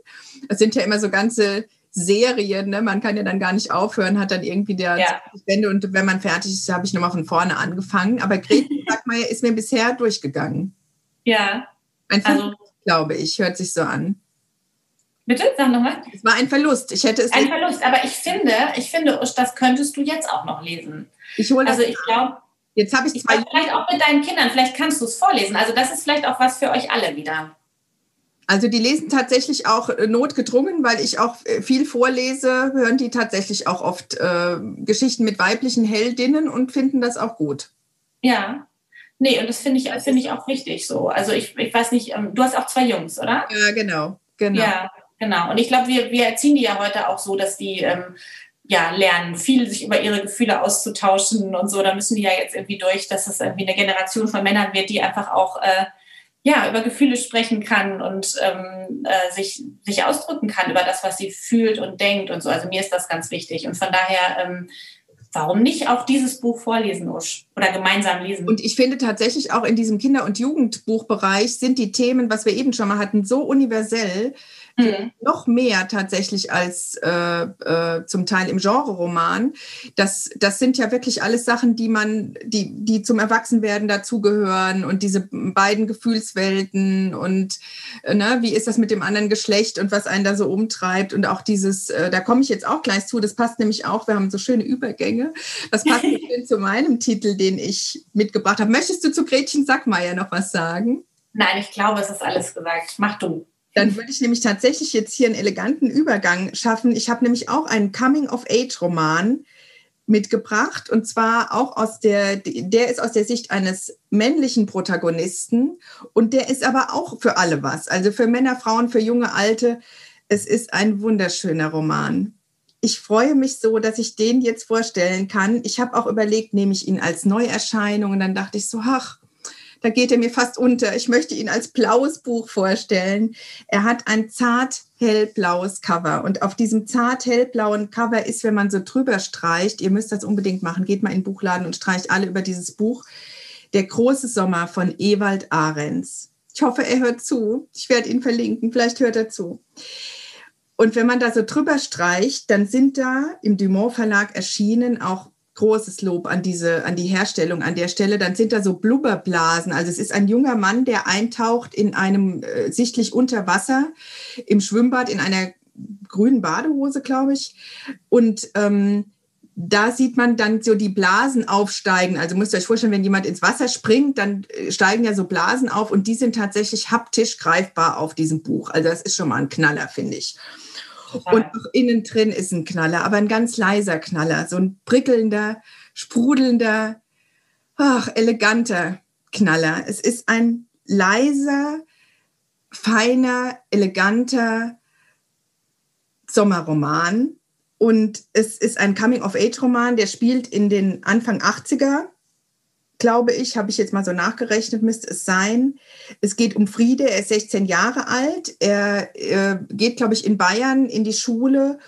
Das sind ja immer so ganze Serien, ne? man kann ja dann gar nicht aufhören, hat dann irgendwie der ja. Bände und wenn man fertig ist, habe ich nochmal von vorne angefangen. Aber Gretchen Sackmeier ist mir bisher durchgegangen. Ja. Ein Verlust, also, glaube ich, hört sich so an. Bitte, sag nochmal. Es war ein Verlust. Ich hätte es. Ein Verlust, aber ich finde, ich finde, das könntest du jetzt auch noch lesen. Ich hole Also ich glaube. Jetzt habe ich zwei. Ich vielleicht auch mit deinen Kindern, vielleicht kannst du es vorlesen. Also das ist vielleicht auch was für euch alle wieder. Also die lesen tatsächlich auch äh, notgedrungen, weil ich auch äh, viel vorlese, hören die tatsächlich auch oft äh, Geschichten mit weiblichen Heldinnen und finden das auch gut. Ja, Nee, und das finde ich, find ich auch richtig so. Also ich, ich weiß nicht, ähm, du hast auch zwei Jungs, oder? Ja, genau. genau. Ja, genau. Und ich glaube, wir, wir erziehen die ja heute auch so, dass die ähm, ja, lernen, viel sich über ihre Gefühle auszutauschen und so. Da müssen die ja jetzt irgendwie durch, dass es irgendwie eine Generation von Männern wird, die einfach auch äh, ja, über Gefühle sprechen kann und ähm, äh, sich, sich ausdrücken kann über das, was sie fühlt und denkt und so. Also mir ist das ganz wichtig. Und von daher ähm, warum nicht auch dieses Buch vorlesen Usch, oder gemeinsam lesen? Und ich finde tatsächlich auch in diesem Kinder- und Jugendbuchbereich sind die Themen, was wir eben schon mal hatten, so universell, mhm. noch mehr tatsächlich als äh, äh, zum Teil im Genre-Roman. Das, das sind ja wirklich alles Sachen, die man, die, die zum Erwachsenwerden dazugehören und diese beiden Gefühlswelten und äh, ne, wie ist das mit dem anderen Geschlecht und was einen da so umtreibt und auch dieses, äh, da komme ich jetzt auch gleich zu, das passt nämlich auch, wir haben so schöne Übergänge. Das passt zu meinem Titel, den ich mitgebracht habe. Möchtest du zu Gretchen Sackmeier noch was sagen? Nein, ich glaube, es ist alles gesagt. Mach du. Dann würde ich nämlich tatsächlich jetzt hier einen eleganten Übergang schaffen. Ich habe nämlich auch einen Coming-of-Age-Roman, mitgebracht und zwar auch aus der, der ist aus der Sicht eines männlichen Protagonisten und der ist aber auch für alle was, also für Männer, Frauen, für junge, alte. Es ist ein wunderschöner Roman. Ich freue mich so, dass ich den jetzt vorstellen kann. Ich habe auch überlegt, nehme ich ihn als Neuerscheinung und dann dachte ich so, ach, da geht er mir fast unter. Ich möchte ihn als blaues Buch vorstellen. Er hat ein zart hellblaues Cover und auf diesem zart hellblauen Cover ist, wenn man so drüber streicht, ihr müsst das unbedingt machen, geht mal in den Buchladen und streicht alle über dieses Buch, Der große Sommer von Ewald Ahrens. Ich hoffe, er hört zu. Ich werde ihn verlinken, vielleicht hört er zu. Und wenn man da so drüber streicht, dann sind da im Dumont Verlag erschienen auch großes Lob an diese, an die Herstellung an der Stelle. Dann sind da so Blubberblasen. Also es ist ein junger Mann, der eintaucht in einem äh, sichtlich unter Wasser im Schwimmbad in einer grünen Badehose, glaube ich. Und ähm, da sieht man dann so die Blasen aufsteigen. Also müsst ihr euch vorstellen, wenn jemand ins Wasser springt, dann äh, steigen ja so Blasen auf und die sind tatsächlich haptisch greifbar auf diesem Buch. Also das ist schon mal ein Knaller, finde ich. Und auch innen drin ist ein Knaller, aber ein ganz leiser Knaller, so ein prickelnder, sprudelnder, ach, eleganter Knaller. Es ist ein leiser, feiner, eleganter Sommerroman. Und es ist ein Coming-of-Age-Roman, der spielt in den Anfang 80er glaube ich, habe ich jetzt mal so nachgerechnet, müsste es sein. Es geht um Friede, er ist 16 Jahre alt, er, er geht, glaube ich, in Bayern in die Schule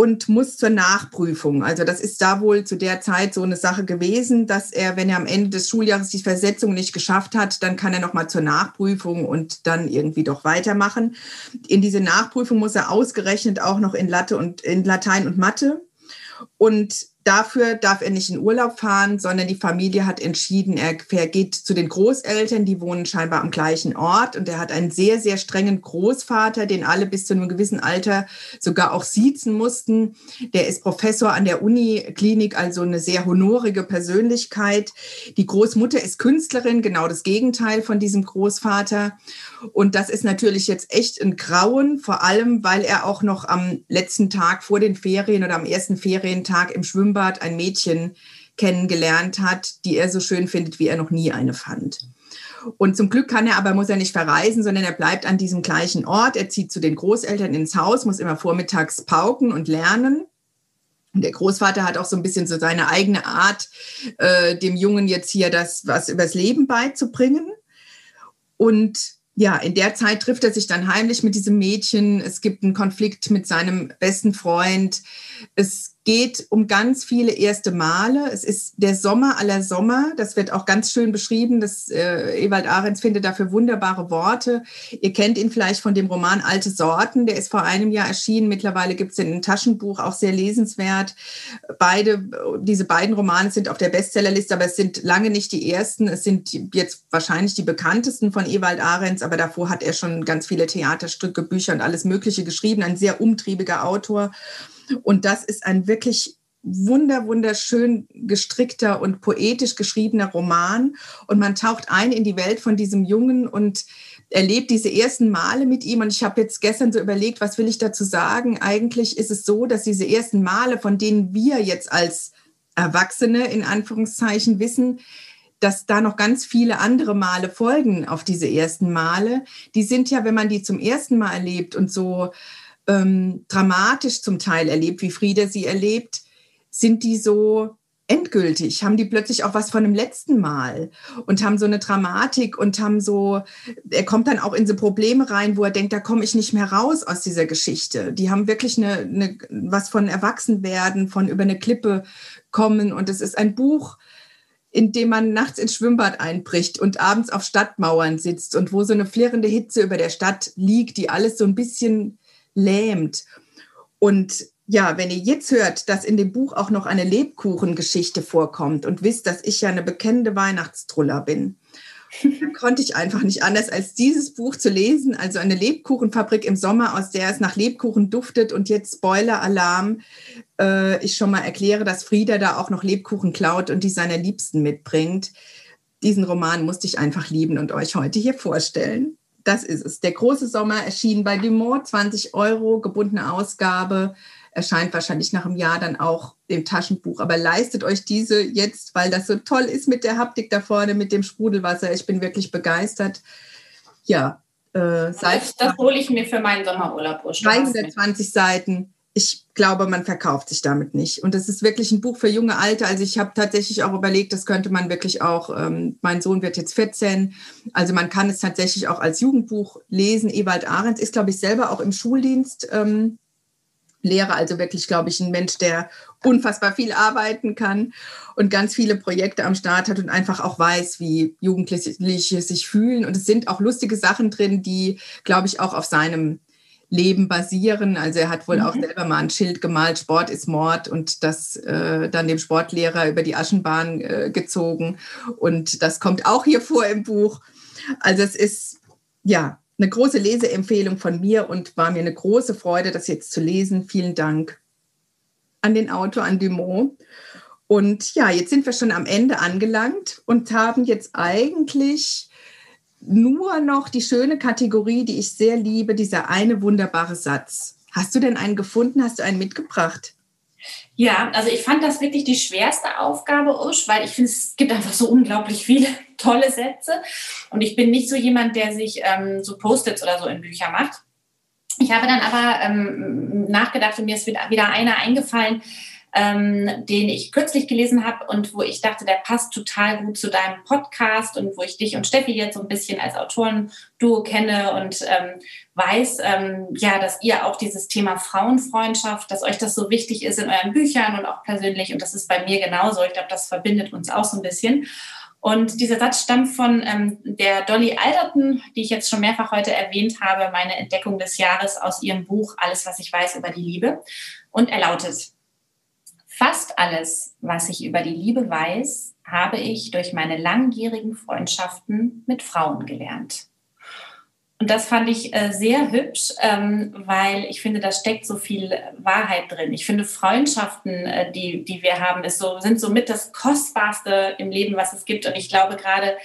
und muss zur Nachprüfung. Also das ist da wohl zu der Zeit so eine Sache gewesen, dass er, wenn er am Ende des Schuljahres die Versetzung nicht geschafft hat, dann kann er noch mal zur Nachprüfung und dann irgendwie doch weitermachen. In diese Nachprüfung muss er ausgerechnet auch noch in Latte und in Latein und Mathe. Und dafür darf er nicht in Urlaub fahren, sondern die Familie hat entschieden, er, geht zu den Großeltern, die wohnen scheinbar am gleichen Ort und er hat einen sehr, sehr strengen Großvater, den alle bis zu einem gewissen Alter sogar auch siezen mussten. Der ist Professor an der Uniklinik, also eine sehr honorige Persönlichkeit. Die Großmutter ist Künstlerin, genau das Gegenteil von diesem Großvater. Und das ist natürlich jetzt echt ein Grauen, vor allem, weil er auch noch am letzten Tag vor den Ferien oder am ersten Ferientag im Schwimmbad ein Mädchen kennengelernt hat, die er so schön findet, wie er noch nie eine fand. Und zum Glück kann er aber, muss er nicht verreisen, sondern er bleibt an diesem gleichen Ort. Er zieht zu den Großeltern ins Haus, muss immer vormittags pauken und lernen. Und der Großvater hat auch so ein bisschen so seine eigene Art, äh, dem Jungen jetzt hier das was übers Leben beizubringen. Und ja, in der Zeit trifft er sich dann heimlich mit diesem Mädchen. Es gibt einen Konflikt mit seinem besten Freund. Es geht um ganz viele erste Male. Es ist der Sommer aller Sommer. Das wird auch ganz schön beschrieben. Das, äh, Ewald Ahrens findet dafür wunderbare Worte. Ihr kennt ihn vielleicht von dem Roman Alte Sorten. Der ist vor einem Jahr erschienen. Mittlerweile gibt es den ein Taschenbuch, auch sehr lesenswert. Beide, diese beiden Romane sind auf der Bestsellerliste, aber es sind lange nicht die ersten. Es sind jetzt wahrscheinlich die bekanntesten von Ewald Ahrens, aber davor hat er schon ganz viele Theaterstücke, Bücher und alles Mögliche geschrieben. Ein sehr umtriebiger Autor. Und das ist ein wirklich wunder, wunderschön gestrickter und poetisch geschriebener Roman. Und man taucht ein in die Welt von diesem Jungen und erlebt diese ersten Male mit ihm. Und ich habe jetzt gestern so überlegt, was will ich dazu sagen? Eigentlich ist es so, dass diese ersten Male, von denen wir jetzt als Erwachsene in Anführungszeichen wissen, dass da noch ganz viele andere Male folgen auf diese ersten Male. Die sind ja, wenn man die zum ersten Mal erlebt und so ähm, dramatisch zum Teil erlebt, wie Frieda sie erlebt, sind die so endgültig, haben die plötzlich auch was von dem letzten Mal und haben so eine Dramatik und haben so, er kommt dann auch in so Probleme rein, wo er denkt, da komme ich nicht mehr raus aus dieser Geschichte. Die haben wirklich eine, eine, was von Erwachsenwerden, von über eine Klippe kommen und es ist ein Buch, in dem man nachts ins Schwimmbad einbricht und abends auf Stadtmauern sitzt und wo so eine flirrende Hitze über der Stadt liegt, die alles so ein bisschen lähmt. Und ja, wenn ihr jetzt hört, dass in dem Buch auch noch eine Lebkuchengeschichte vorkommt und wisst, dass ich ja eine bekennende Weihnachtstruller bin, dann konnte ich einfach nicht anders, als dieses Buch zu lesen. Also eine Lebkuchenfabrik im Sommer, aus der es nach Lebkuchen duftet. Und jetzt Spoiler-Alarm. Äh, ich schon mal erkläre, dass Frieda da auch noch Lebkuchen klaut und die seiner Liebsten mitbringt. Diesen Roman musste ich einfach lieben und euch heute hier vorstellen das ist es. Der große Sommer erschien bei Dumont, 20 Euro, gebundene Ausgabe. erscheint wahrscheinlich nach einem Jahr dann auch im Taschenbuch. Aber leistet euch diese jetzt, weil das so toll ist mit der Haptik da vorne, mit dem Sprudelwasser. Ich bin wirklich begeistert. Ja, äh, das, das hole ich mir für meinen Sommerurlaub. 320 Seiten ich glaube, man verkauft sich damit nicht. Und das ist wirklich ein Buch für junge Alte. Also ich habe tatsächlich auch überlegt, das könnte man wirklich auch, ähm, mein Sohn wird jetzt 14, also man kann es tatsächlich auch als Jugendbuch lesen. Ewald Ahrens ist, glaube ich, selber auch im Schuldienst ähm, Lehrer, also wirklich, glaube ich, ein Mensch, der unfassbar viel arbeiten kann und ganz viele Projekte am Start hat und einfach auch weiß, wie Jugendliche sich fühlen. Und es sind auch lustige Sachen drin, die, glaube ich, auch auf seinem Leben basieren. Also er hat wohl mhm. auch selber mal ein Schild gemalt, Sport ist Mord und das äh, dann dem Sportlehrer über die Aschenbahn äh, gezogen. Und das kommt auch hier vor im Buch. Also es ist ja eine große Leseempfehlung von mir und war mir eine große Freude, das jetzt zu lesen. Vielen Dank an den Autor, an Dumont. Und ja, jetzt sind wir schon am Ende angelangt und haben jetzt eigentlich nur noch die schöne Kategorie, die ich sehr liebe, dieser eine wunderbare Satz. Hast du denn einen gefunden? Hast du einen mitgebracht? Ja, also ich fand das wirklich die schwerste Aufgabe, Usch, weil ich finde, es gibt einfach so unglaublich viele tolle Sätze. Und ich bin nicht so jemand, der sich ähm, so Post-its oder so in Bücher macht. Ich habe dann aber ähm, nachgedacht und mir ist wieder, wieder einer eingefallen, ähm, den ich kürzlich gelesen habe und wo ich dachte, der passt total gut zu deinem Podcast und wo ich dich und Steffi jetzt so ein bisschen als Autoren-Duo kenne und ähm, weiß, ähm, ja, dass ihr auch dieses Thema Frauenfreundschaft, dass euch das so wichtig ist in euren Büchern und auch persönlich und das ist bei mir genauso. Ich glaube, das verbindet uns auch so ein bisschen. Und dieser Satz stammt von ähm, der Dolly Alderton, die ich jetzt schon mehrfach heute erwähnt habe, meine Entdeckung des Jahres aus ihrem Buch Alles, was ich weiß über die Liebe. Und er lautet, Fast alles, was ich über die Liebe weiß, habe ich durch meine langjährigen Freundschaften mit Frauen gelernt. Und das fand ich äh, sehr hübsch, ähm, weil ich finde, da steckt so viel Wahrheit drin. Ich finde, Freundschaften, äh, die, die wir haben, ist so, sind somit das Kostbarste im Leben, was es gibt. Und ich glaube, gerade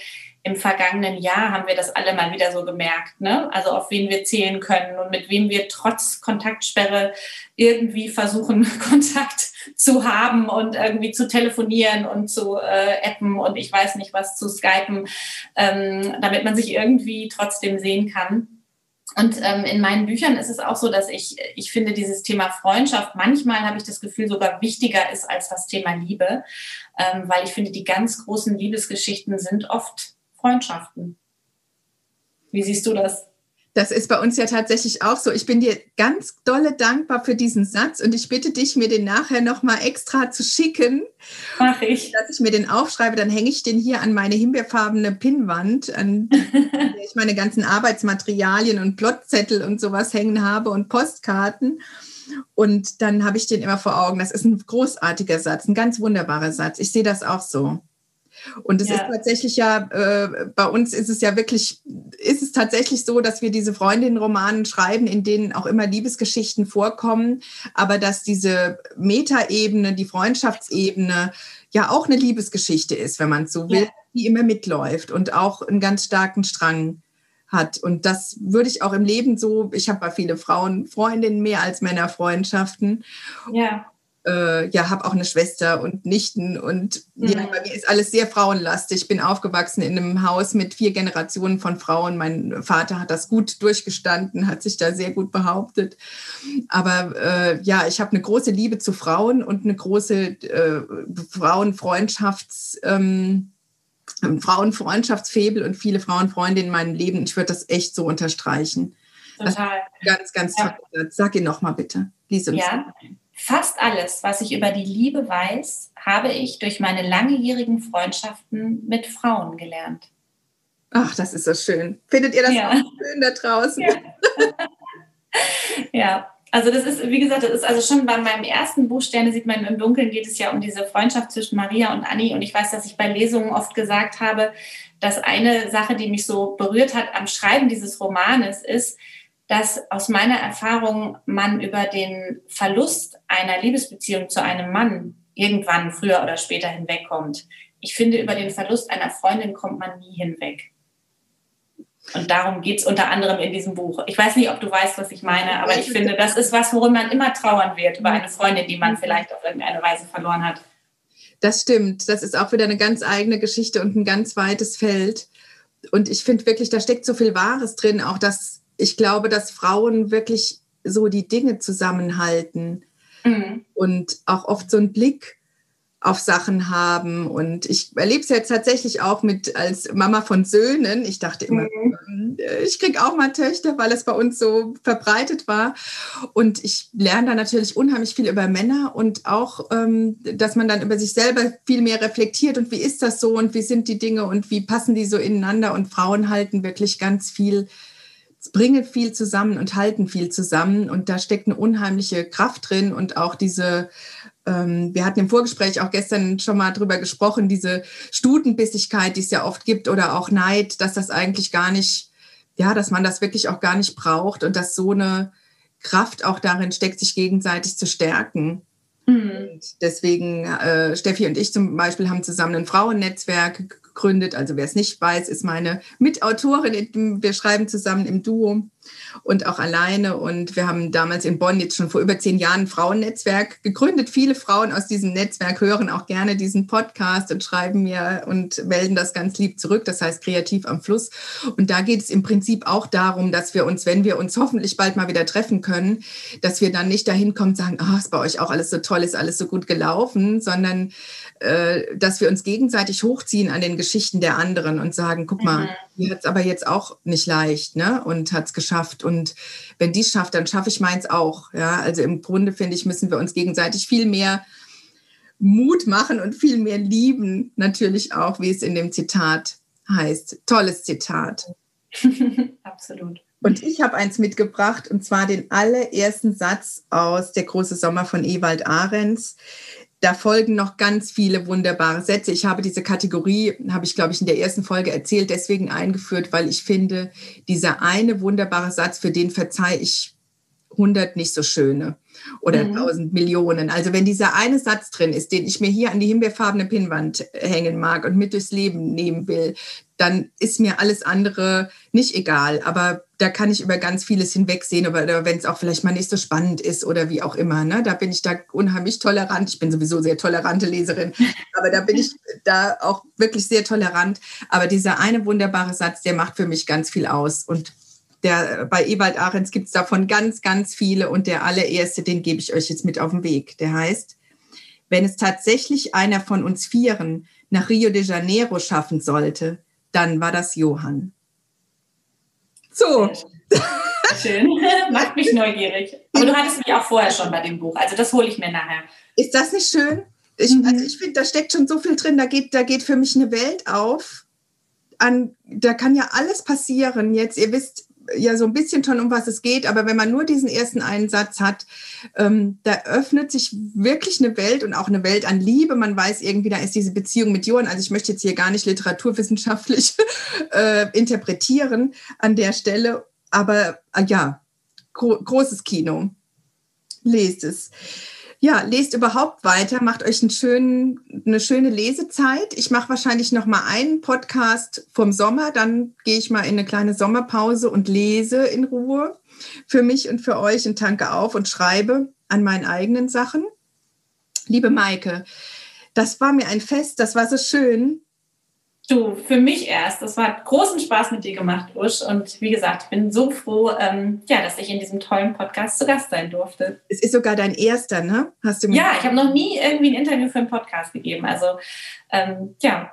im vergangenen Jahr haben wir das alle mal wieder so gemerkt. Ne? Also auf wen wir zählen können und mit wem wir trotz Kontaktsperre irgendwie versuchen, Kontakt zu haben und irgendwie zu telefonieren und zu äh, appen und ich weiß nicht was zu skypen, ähm, damit man sich irgendwie trotzdem sehen kann. Und ähm, in meinen Büchern ist es auch so, dass ich, ich finde, dieses Thema Freundschaft manchmal habe ich das Gefühl sogar wichtiger ist als das Thema Liebe, ähm, weil ich finde, die ganz großen Liebesgeschichten sind oft Freundschaften. Wie siehst du das? Das ist bei uns ja tatsächlich auch so. Ich bin dir ganz dolle dankbar für diesen Satz und ich bitte dich, mir den nachher nochmal extra zu schicken. Mach ich. Dass ich mir den aufschreibe, dann hänge ich den hier an meine himbeerfarbene Pinnwand, an der ich meine ganzen Arbeitsmaterialien und Plotzettel und sowas hängen habe und Postkarten. Und dann habe ich den immer vor Augen. Das ist ein großartiger Satz, ein ganz wunderbarer Satz. Ich sehe das auch so. Und es ja. ist tatsächlich ja, äh, bei uns ist es ja wirklich, ist es tatsächlich so, dass wir diese Freundinnenromanen schreiben, in denen auch immer Liebesgeschichten vorkommen, aber dass diese Metaebene, die Freundschaftsebene ja auch eine Liebesgeschichte ist, wenn man es so will, ja. die immer mitläuft und auch einen ganz starken Strang hat. Und das würde ich auch im Leben so, ich habe bei viele Frauen Freundinnen mehr als Männerfreundschaften. Ja äh, ja, habe auch eine Schwester und Nichten und mhm. ja, bei mir ist alles sehr frauenlastig. Ich bin aufgewachsen in einem Haus mit vier Generationen von Frauen. Mein Vater hat das gut durchgestanden, hat sich da sehr gut behauptet. Aber äh, ja, ich habe eine große Liebe zu Frauen und eine große äh, Frauenfreundschafts- ähm, Frauenfreundschaftsfebel und viele Frauenfreunde in meinem Leben. Ich würde das echt so unterstreichen. Total. Ganz, ganz ja. toll. Sag ihn nochmal bitte. Lies uns. Ja. Fast alles, was ich über die Liebe weiß, habe ich durch meine langjährigen Freundschaften mit Frauen gelernt. Ach, das ist so schön. Findet ihr das ja. auch schön da draußen? Ja. ja. Also das ist, wie gesagt, das ist also schon bei meinem ersten Buch Sterne sieht man im Dunkeln geht es ja um diese Freundschaft zwischen Maria und Annie und ich weiß, dass ich bei Lesungen oft gesagt habe, dass eine Sache, die mich so berührt hat am Schreiben dieses Romanes ist, dass aus meiner Erfahrung man über den Verlust einer Liebesbeziehung zu einem Mann irgendwann früher oder später hinwegkommt. Ich finde, über den Verlust einer Freundin kommt man nie hinweg. Und darum geht es unter anderem in diesem Buch. Ich weiß nicht, ob du weißt, was ich meine, aber ich finde, das ist was, worum man immer trauern wird, über eine Freundin, die man vielleicht auf irgendeine Weise verloren hat. Das stimmt. Das ist auch wieder eine ganz eigene Geschichte und ein ganz weites Feld. Und ich finde wirklich, da steckt so viel Wahres drin, auch dass ich glaube, dass Frauen wirklich so die Dinge zusammenhalten mhm. und auch oft so einen Blick auf Sachen haben. Und ich erlebe es jetzt tatsächlich auch mit als Mama von Söhnen. Ich dachte immer, mhm. Äh, ich kriege auch mal Töchter, weil es bei uns so verbreitet war. Und ich lerne da natürlich unheimlich viel über Männer und auch, ähm, dass man dann über sich selber viel mehr reflektiert und wie ist das so und wie sind die Dinge und wie passen die so ineinander. Und Frauen halten wirklich ganz viel bringen viel zusammen und halten viel zusammen. Und da steckt eine unheimliche Kraft drin und auch diese ähm, wir hatten im Vorgespräch auch gestern schon mal drüber gesprochen, diese Stutenbissigkeit, die es ja oft gibt oder auch Neid, dass das eigentlich gar nicht, ja, dass man das wirklich auch gar nicht braucht und dass so eine Kraft auch darin steckt, sich gegenseitig zu stärken. Mhm. Und deswegen, äh, Steffi und ich zum Beispiel haben zusammen ein Frauennetzwerk gegründet. Also wer es nicht weiß, ist meine Mitautorin. Wir schreiben zusammen im Duo und auch alleine. Und wir haben damals in Bonn jetzt schon vor über zehn Jahren ein Frauennetzwerk gegründet. Viele Frauen aus diesem Netzwerk hören auch gerne diesen Podcast und schreiben mir und melden das ganz lieb zurück. Das heißt kreativ am Fluss. Und da geht es im Prinzip auch darum, dass wir uns, wenn wir uns hoffentlich bald mal wieder treffen können, dass wir dann nicht dahin kommen und sagen, ah, oh, ist bei euch auch alles so toll, ist alles so gut gelaufen, sondern äh, dass wir uns gegenseitig hochziehen an den Geschichten der anderen und sagen, guck mal, mhm. Die hat es aber jetzt auch nicht leicht, ne? Und hat es geschafft. Und wenn die es schafft, dann schaffe ich meins auch. Ja, also im Grunde finde ich, müssen wir uns gegenseitig viel mehr Mut machen und viel mehr lieben, natürlich auch, wie es in dem Zitat heißt. Tolles Zitat. Absolut. Und ich habe eins mitgebracht, und zwar den allerersten Satz aus Der große Sommer von Ewald Ahrens da folgen noch ganz viele wunderbare Sätze. Ich habe diese Kategorie, habe ich, glaube ich, in der ersten Folge erzählt, deswegen eingeführt, weil ich finde, dieser eine wunderbare Satz, für den verzeih ich 100 nicht so schöne oder mhm. 1000 Millionen. Also wenn dieser eine Satz drin ist, den ich mir hier an die himbeerfarbene Pinnwand hängen mag und mit durchs Leben nehmen will, dann ist mir alles andere nicht egal. Aber da kann ich über ganz vieles hinwegsehen, oder wenn es auch vielleicht mal nicht so spannend ist oder wie auch immer. Ne? Da bin ich da unheimlich tolerant. Ich bin sowieso sehr tolerante Leserin, aber da bin ich da auch wirklich sehr tolerant. Aber dieser eine wunderbare Satz, der macht für mich ganz viel aus. Und der, bei Ewald Ahrens gibt es davon ganz, ganz viele. Und der allererste, den gebe ich euch jetzt mit auf den Weg. Der heißt, wenn es tatsächlich einer von uns Vieren nach Rio de Janeiro schaffen sollte, dann war das Johann. So. Schön. Macht mich neugierig. Aber du hattest mich auch vorher schon bei dem Buch. Also das hole ich mir nachher. Ist das nicht schön? Ich, mhm. also ich finde, da steckt schon so viel drin. Da geht, da geht für mich eine Welt auf. An, da kann ja alles passieren. Jetzt, ihr wisst, ja so ein bisschen schon, um was es geht, aber wenn man nur diesen ersten einen Satz hat, ähm, da öffnet sich wirklich eine Welt und auch eine Welt an Liebe. Man weiß irgendwie, da ist diese Beziehung mit Johann. Also ich möchte jetzt hier gar nicht literaturwissenschaftlich äh, interpretieren an der Stelle, aber äh, ja, gro großes Kino. Lest es ja, lest überhaupt weiter, macht euch einen schönen, eine schöne Lesezeit. Ich mache wahrscheinlich noch mal einen Podcast vom Sommer, dann gehe ich mal in eine kleine Sommerpause und lese in Ruhe für mich und für euch und tanke auf und schreibe an meinen eigenen Sachen. Liebe Maike, das war mir ein Fest, das war so schön. Du, für mich erst. Das war großen Spaß mit dir gemacht, Usch. Und wie gesagt, ich bin so froh, ähm, ja, dass ich in diesem tollen Podcast zu Gast sein durfte. Es ist sogar dein erster, ne? Hast du ja, ich habe noch nie irgendwie ein Interview für einen Podcast gegeben. Also ähm, ja,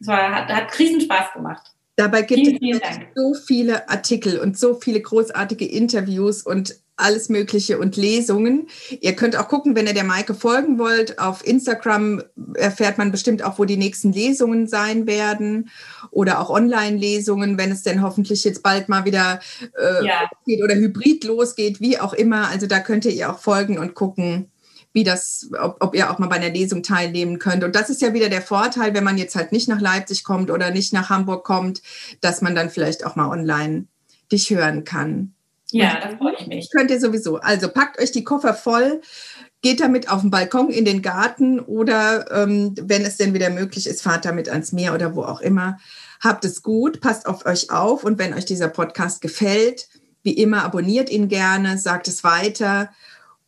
es war, hat, hat riesen Spaß gemacht. Dabei gibt vielen, vielen es so viele Artikel und so viele großartige Interviews und alles Mögliche und Lesungen. Ihr könnt auch gucken, wenn ihr der Maike folgen wollt. Auf Instagram erfährt man bestimmt auch, wo die nächsten Lesungen sein werden oder auch Online-Lesungen, wenn es denn hoffentlich jetzt bald mal wieder äh, ja. geht oder hybrid losgeht, wie auch immer. Also da könnt ihr ihr auch folgen und gucken, wie das, ob, ob ihr auch mal bei einer Lesung teilnehmen könnt. Und das ist ja wieder der Vorteil, wenn man jetzt halt nicht nach Leipzig kommt oder nicht nach Hamburg kommt, dass man dann vielleicht auch mal online dich hören kann. Ja, da freue ich mich. Könnt ihr sowieso. Also packt euch die Koffer voll, geht damit auf den Balkon, in den Garten oder ähm, wenn es denn wieder möglich ist, fahrt damit ans Meer oder wo auch immer. Habt es gut, passt auf euch auf und wenn euch dieser Podcast gefällt, wie immer, abonniert ihn gerne, sagt es weiter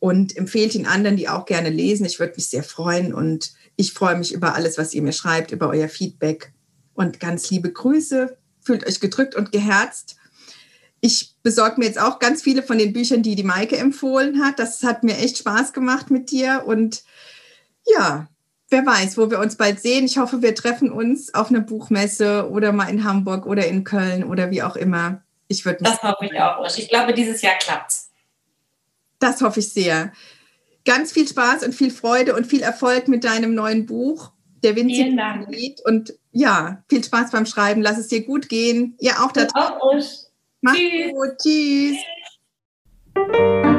und empfehlt ihn anderen, die auch gerne lesen. Ich würde mich sehr freuen und ich freue mich über alles, was ihr mir schreibt, über euer Feedback. Und ganz liebe Grüße. Fühlt euch gedrückt und geherzt. Ich besorge mir jetzt auch ganz viele von den Büchern, die die Maike empfohlen hat. Das hat mir echt Spaß gemacht mit dir. Und ja, wer weiß, wo wir uns bald sehen. Ich hoffe, wir treffen uns auf einer Buchmesse oder mal in Hamburg oder in Köln oder wie auch immer. Ich würde Das hoffe ich auch. Ich glaube, dieses Jahr klappt Das hoffe ich sehr. Ganz viel Spaß und viel Freude und viel Erfolg mit deinem neuen Buch, Der winzige Lied. Und ja, viel Spaß beim Schreiben. Lass es dir gut gehen. Ihr auch da draußen. Mach's gut. Tschüss. Tschüss.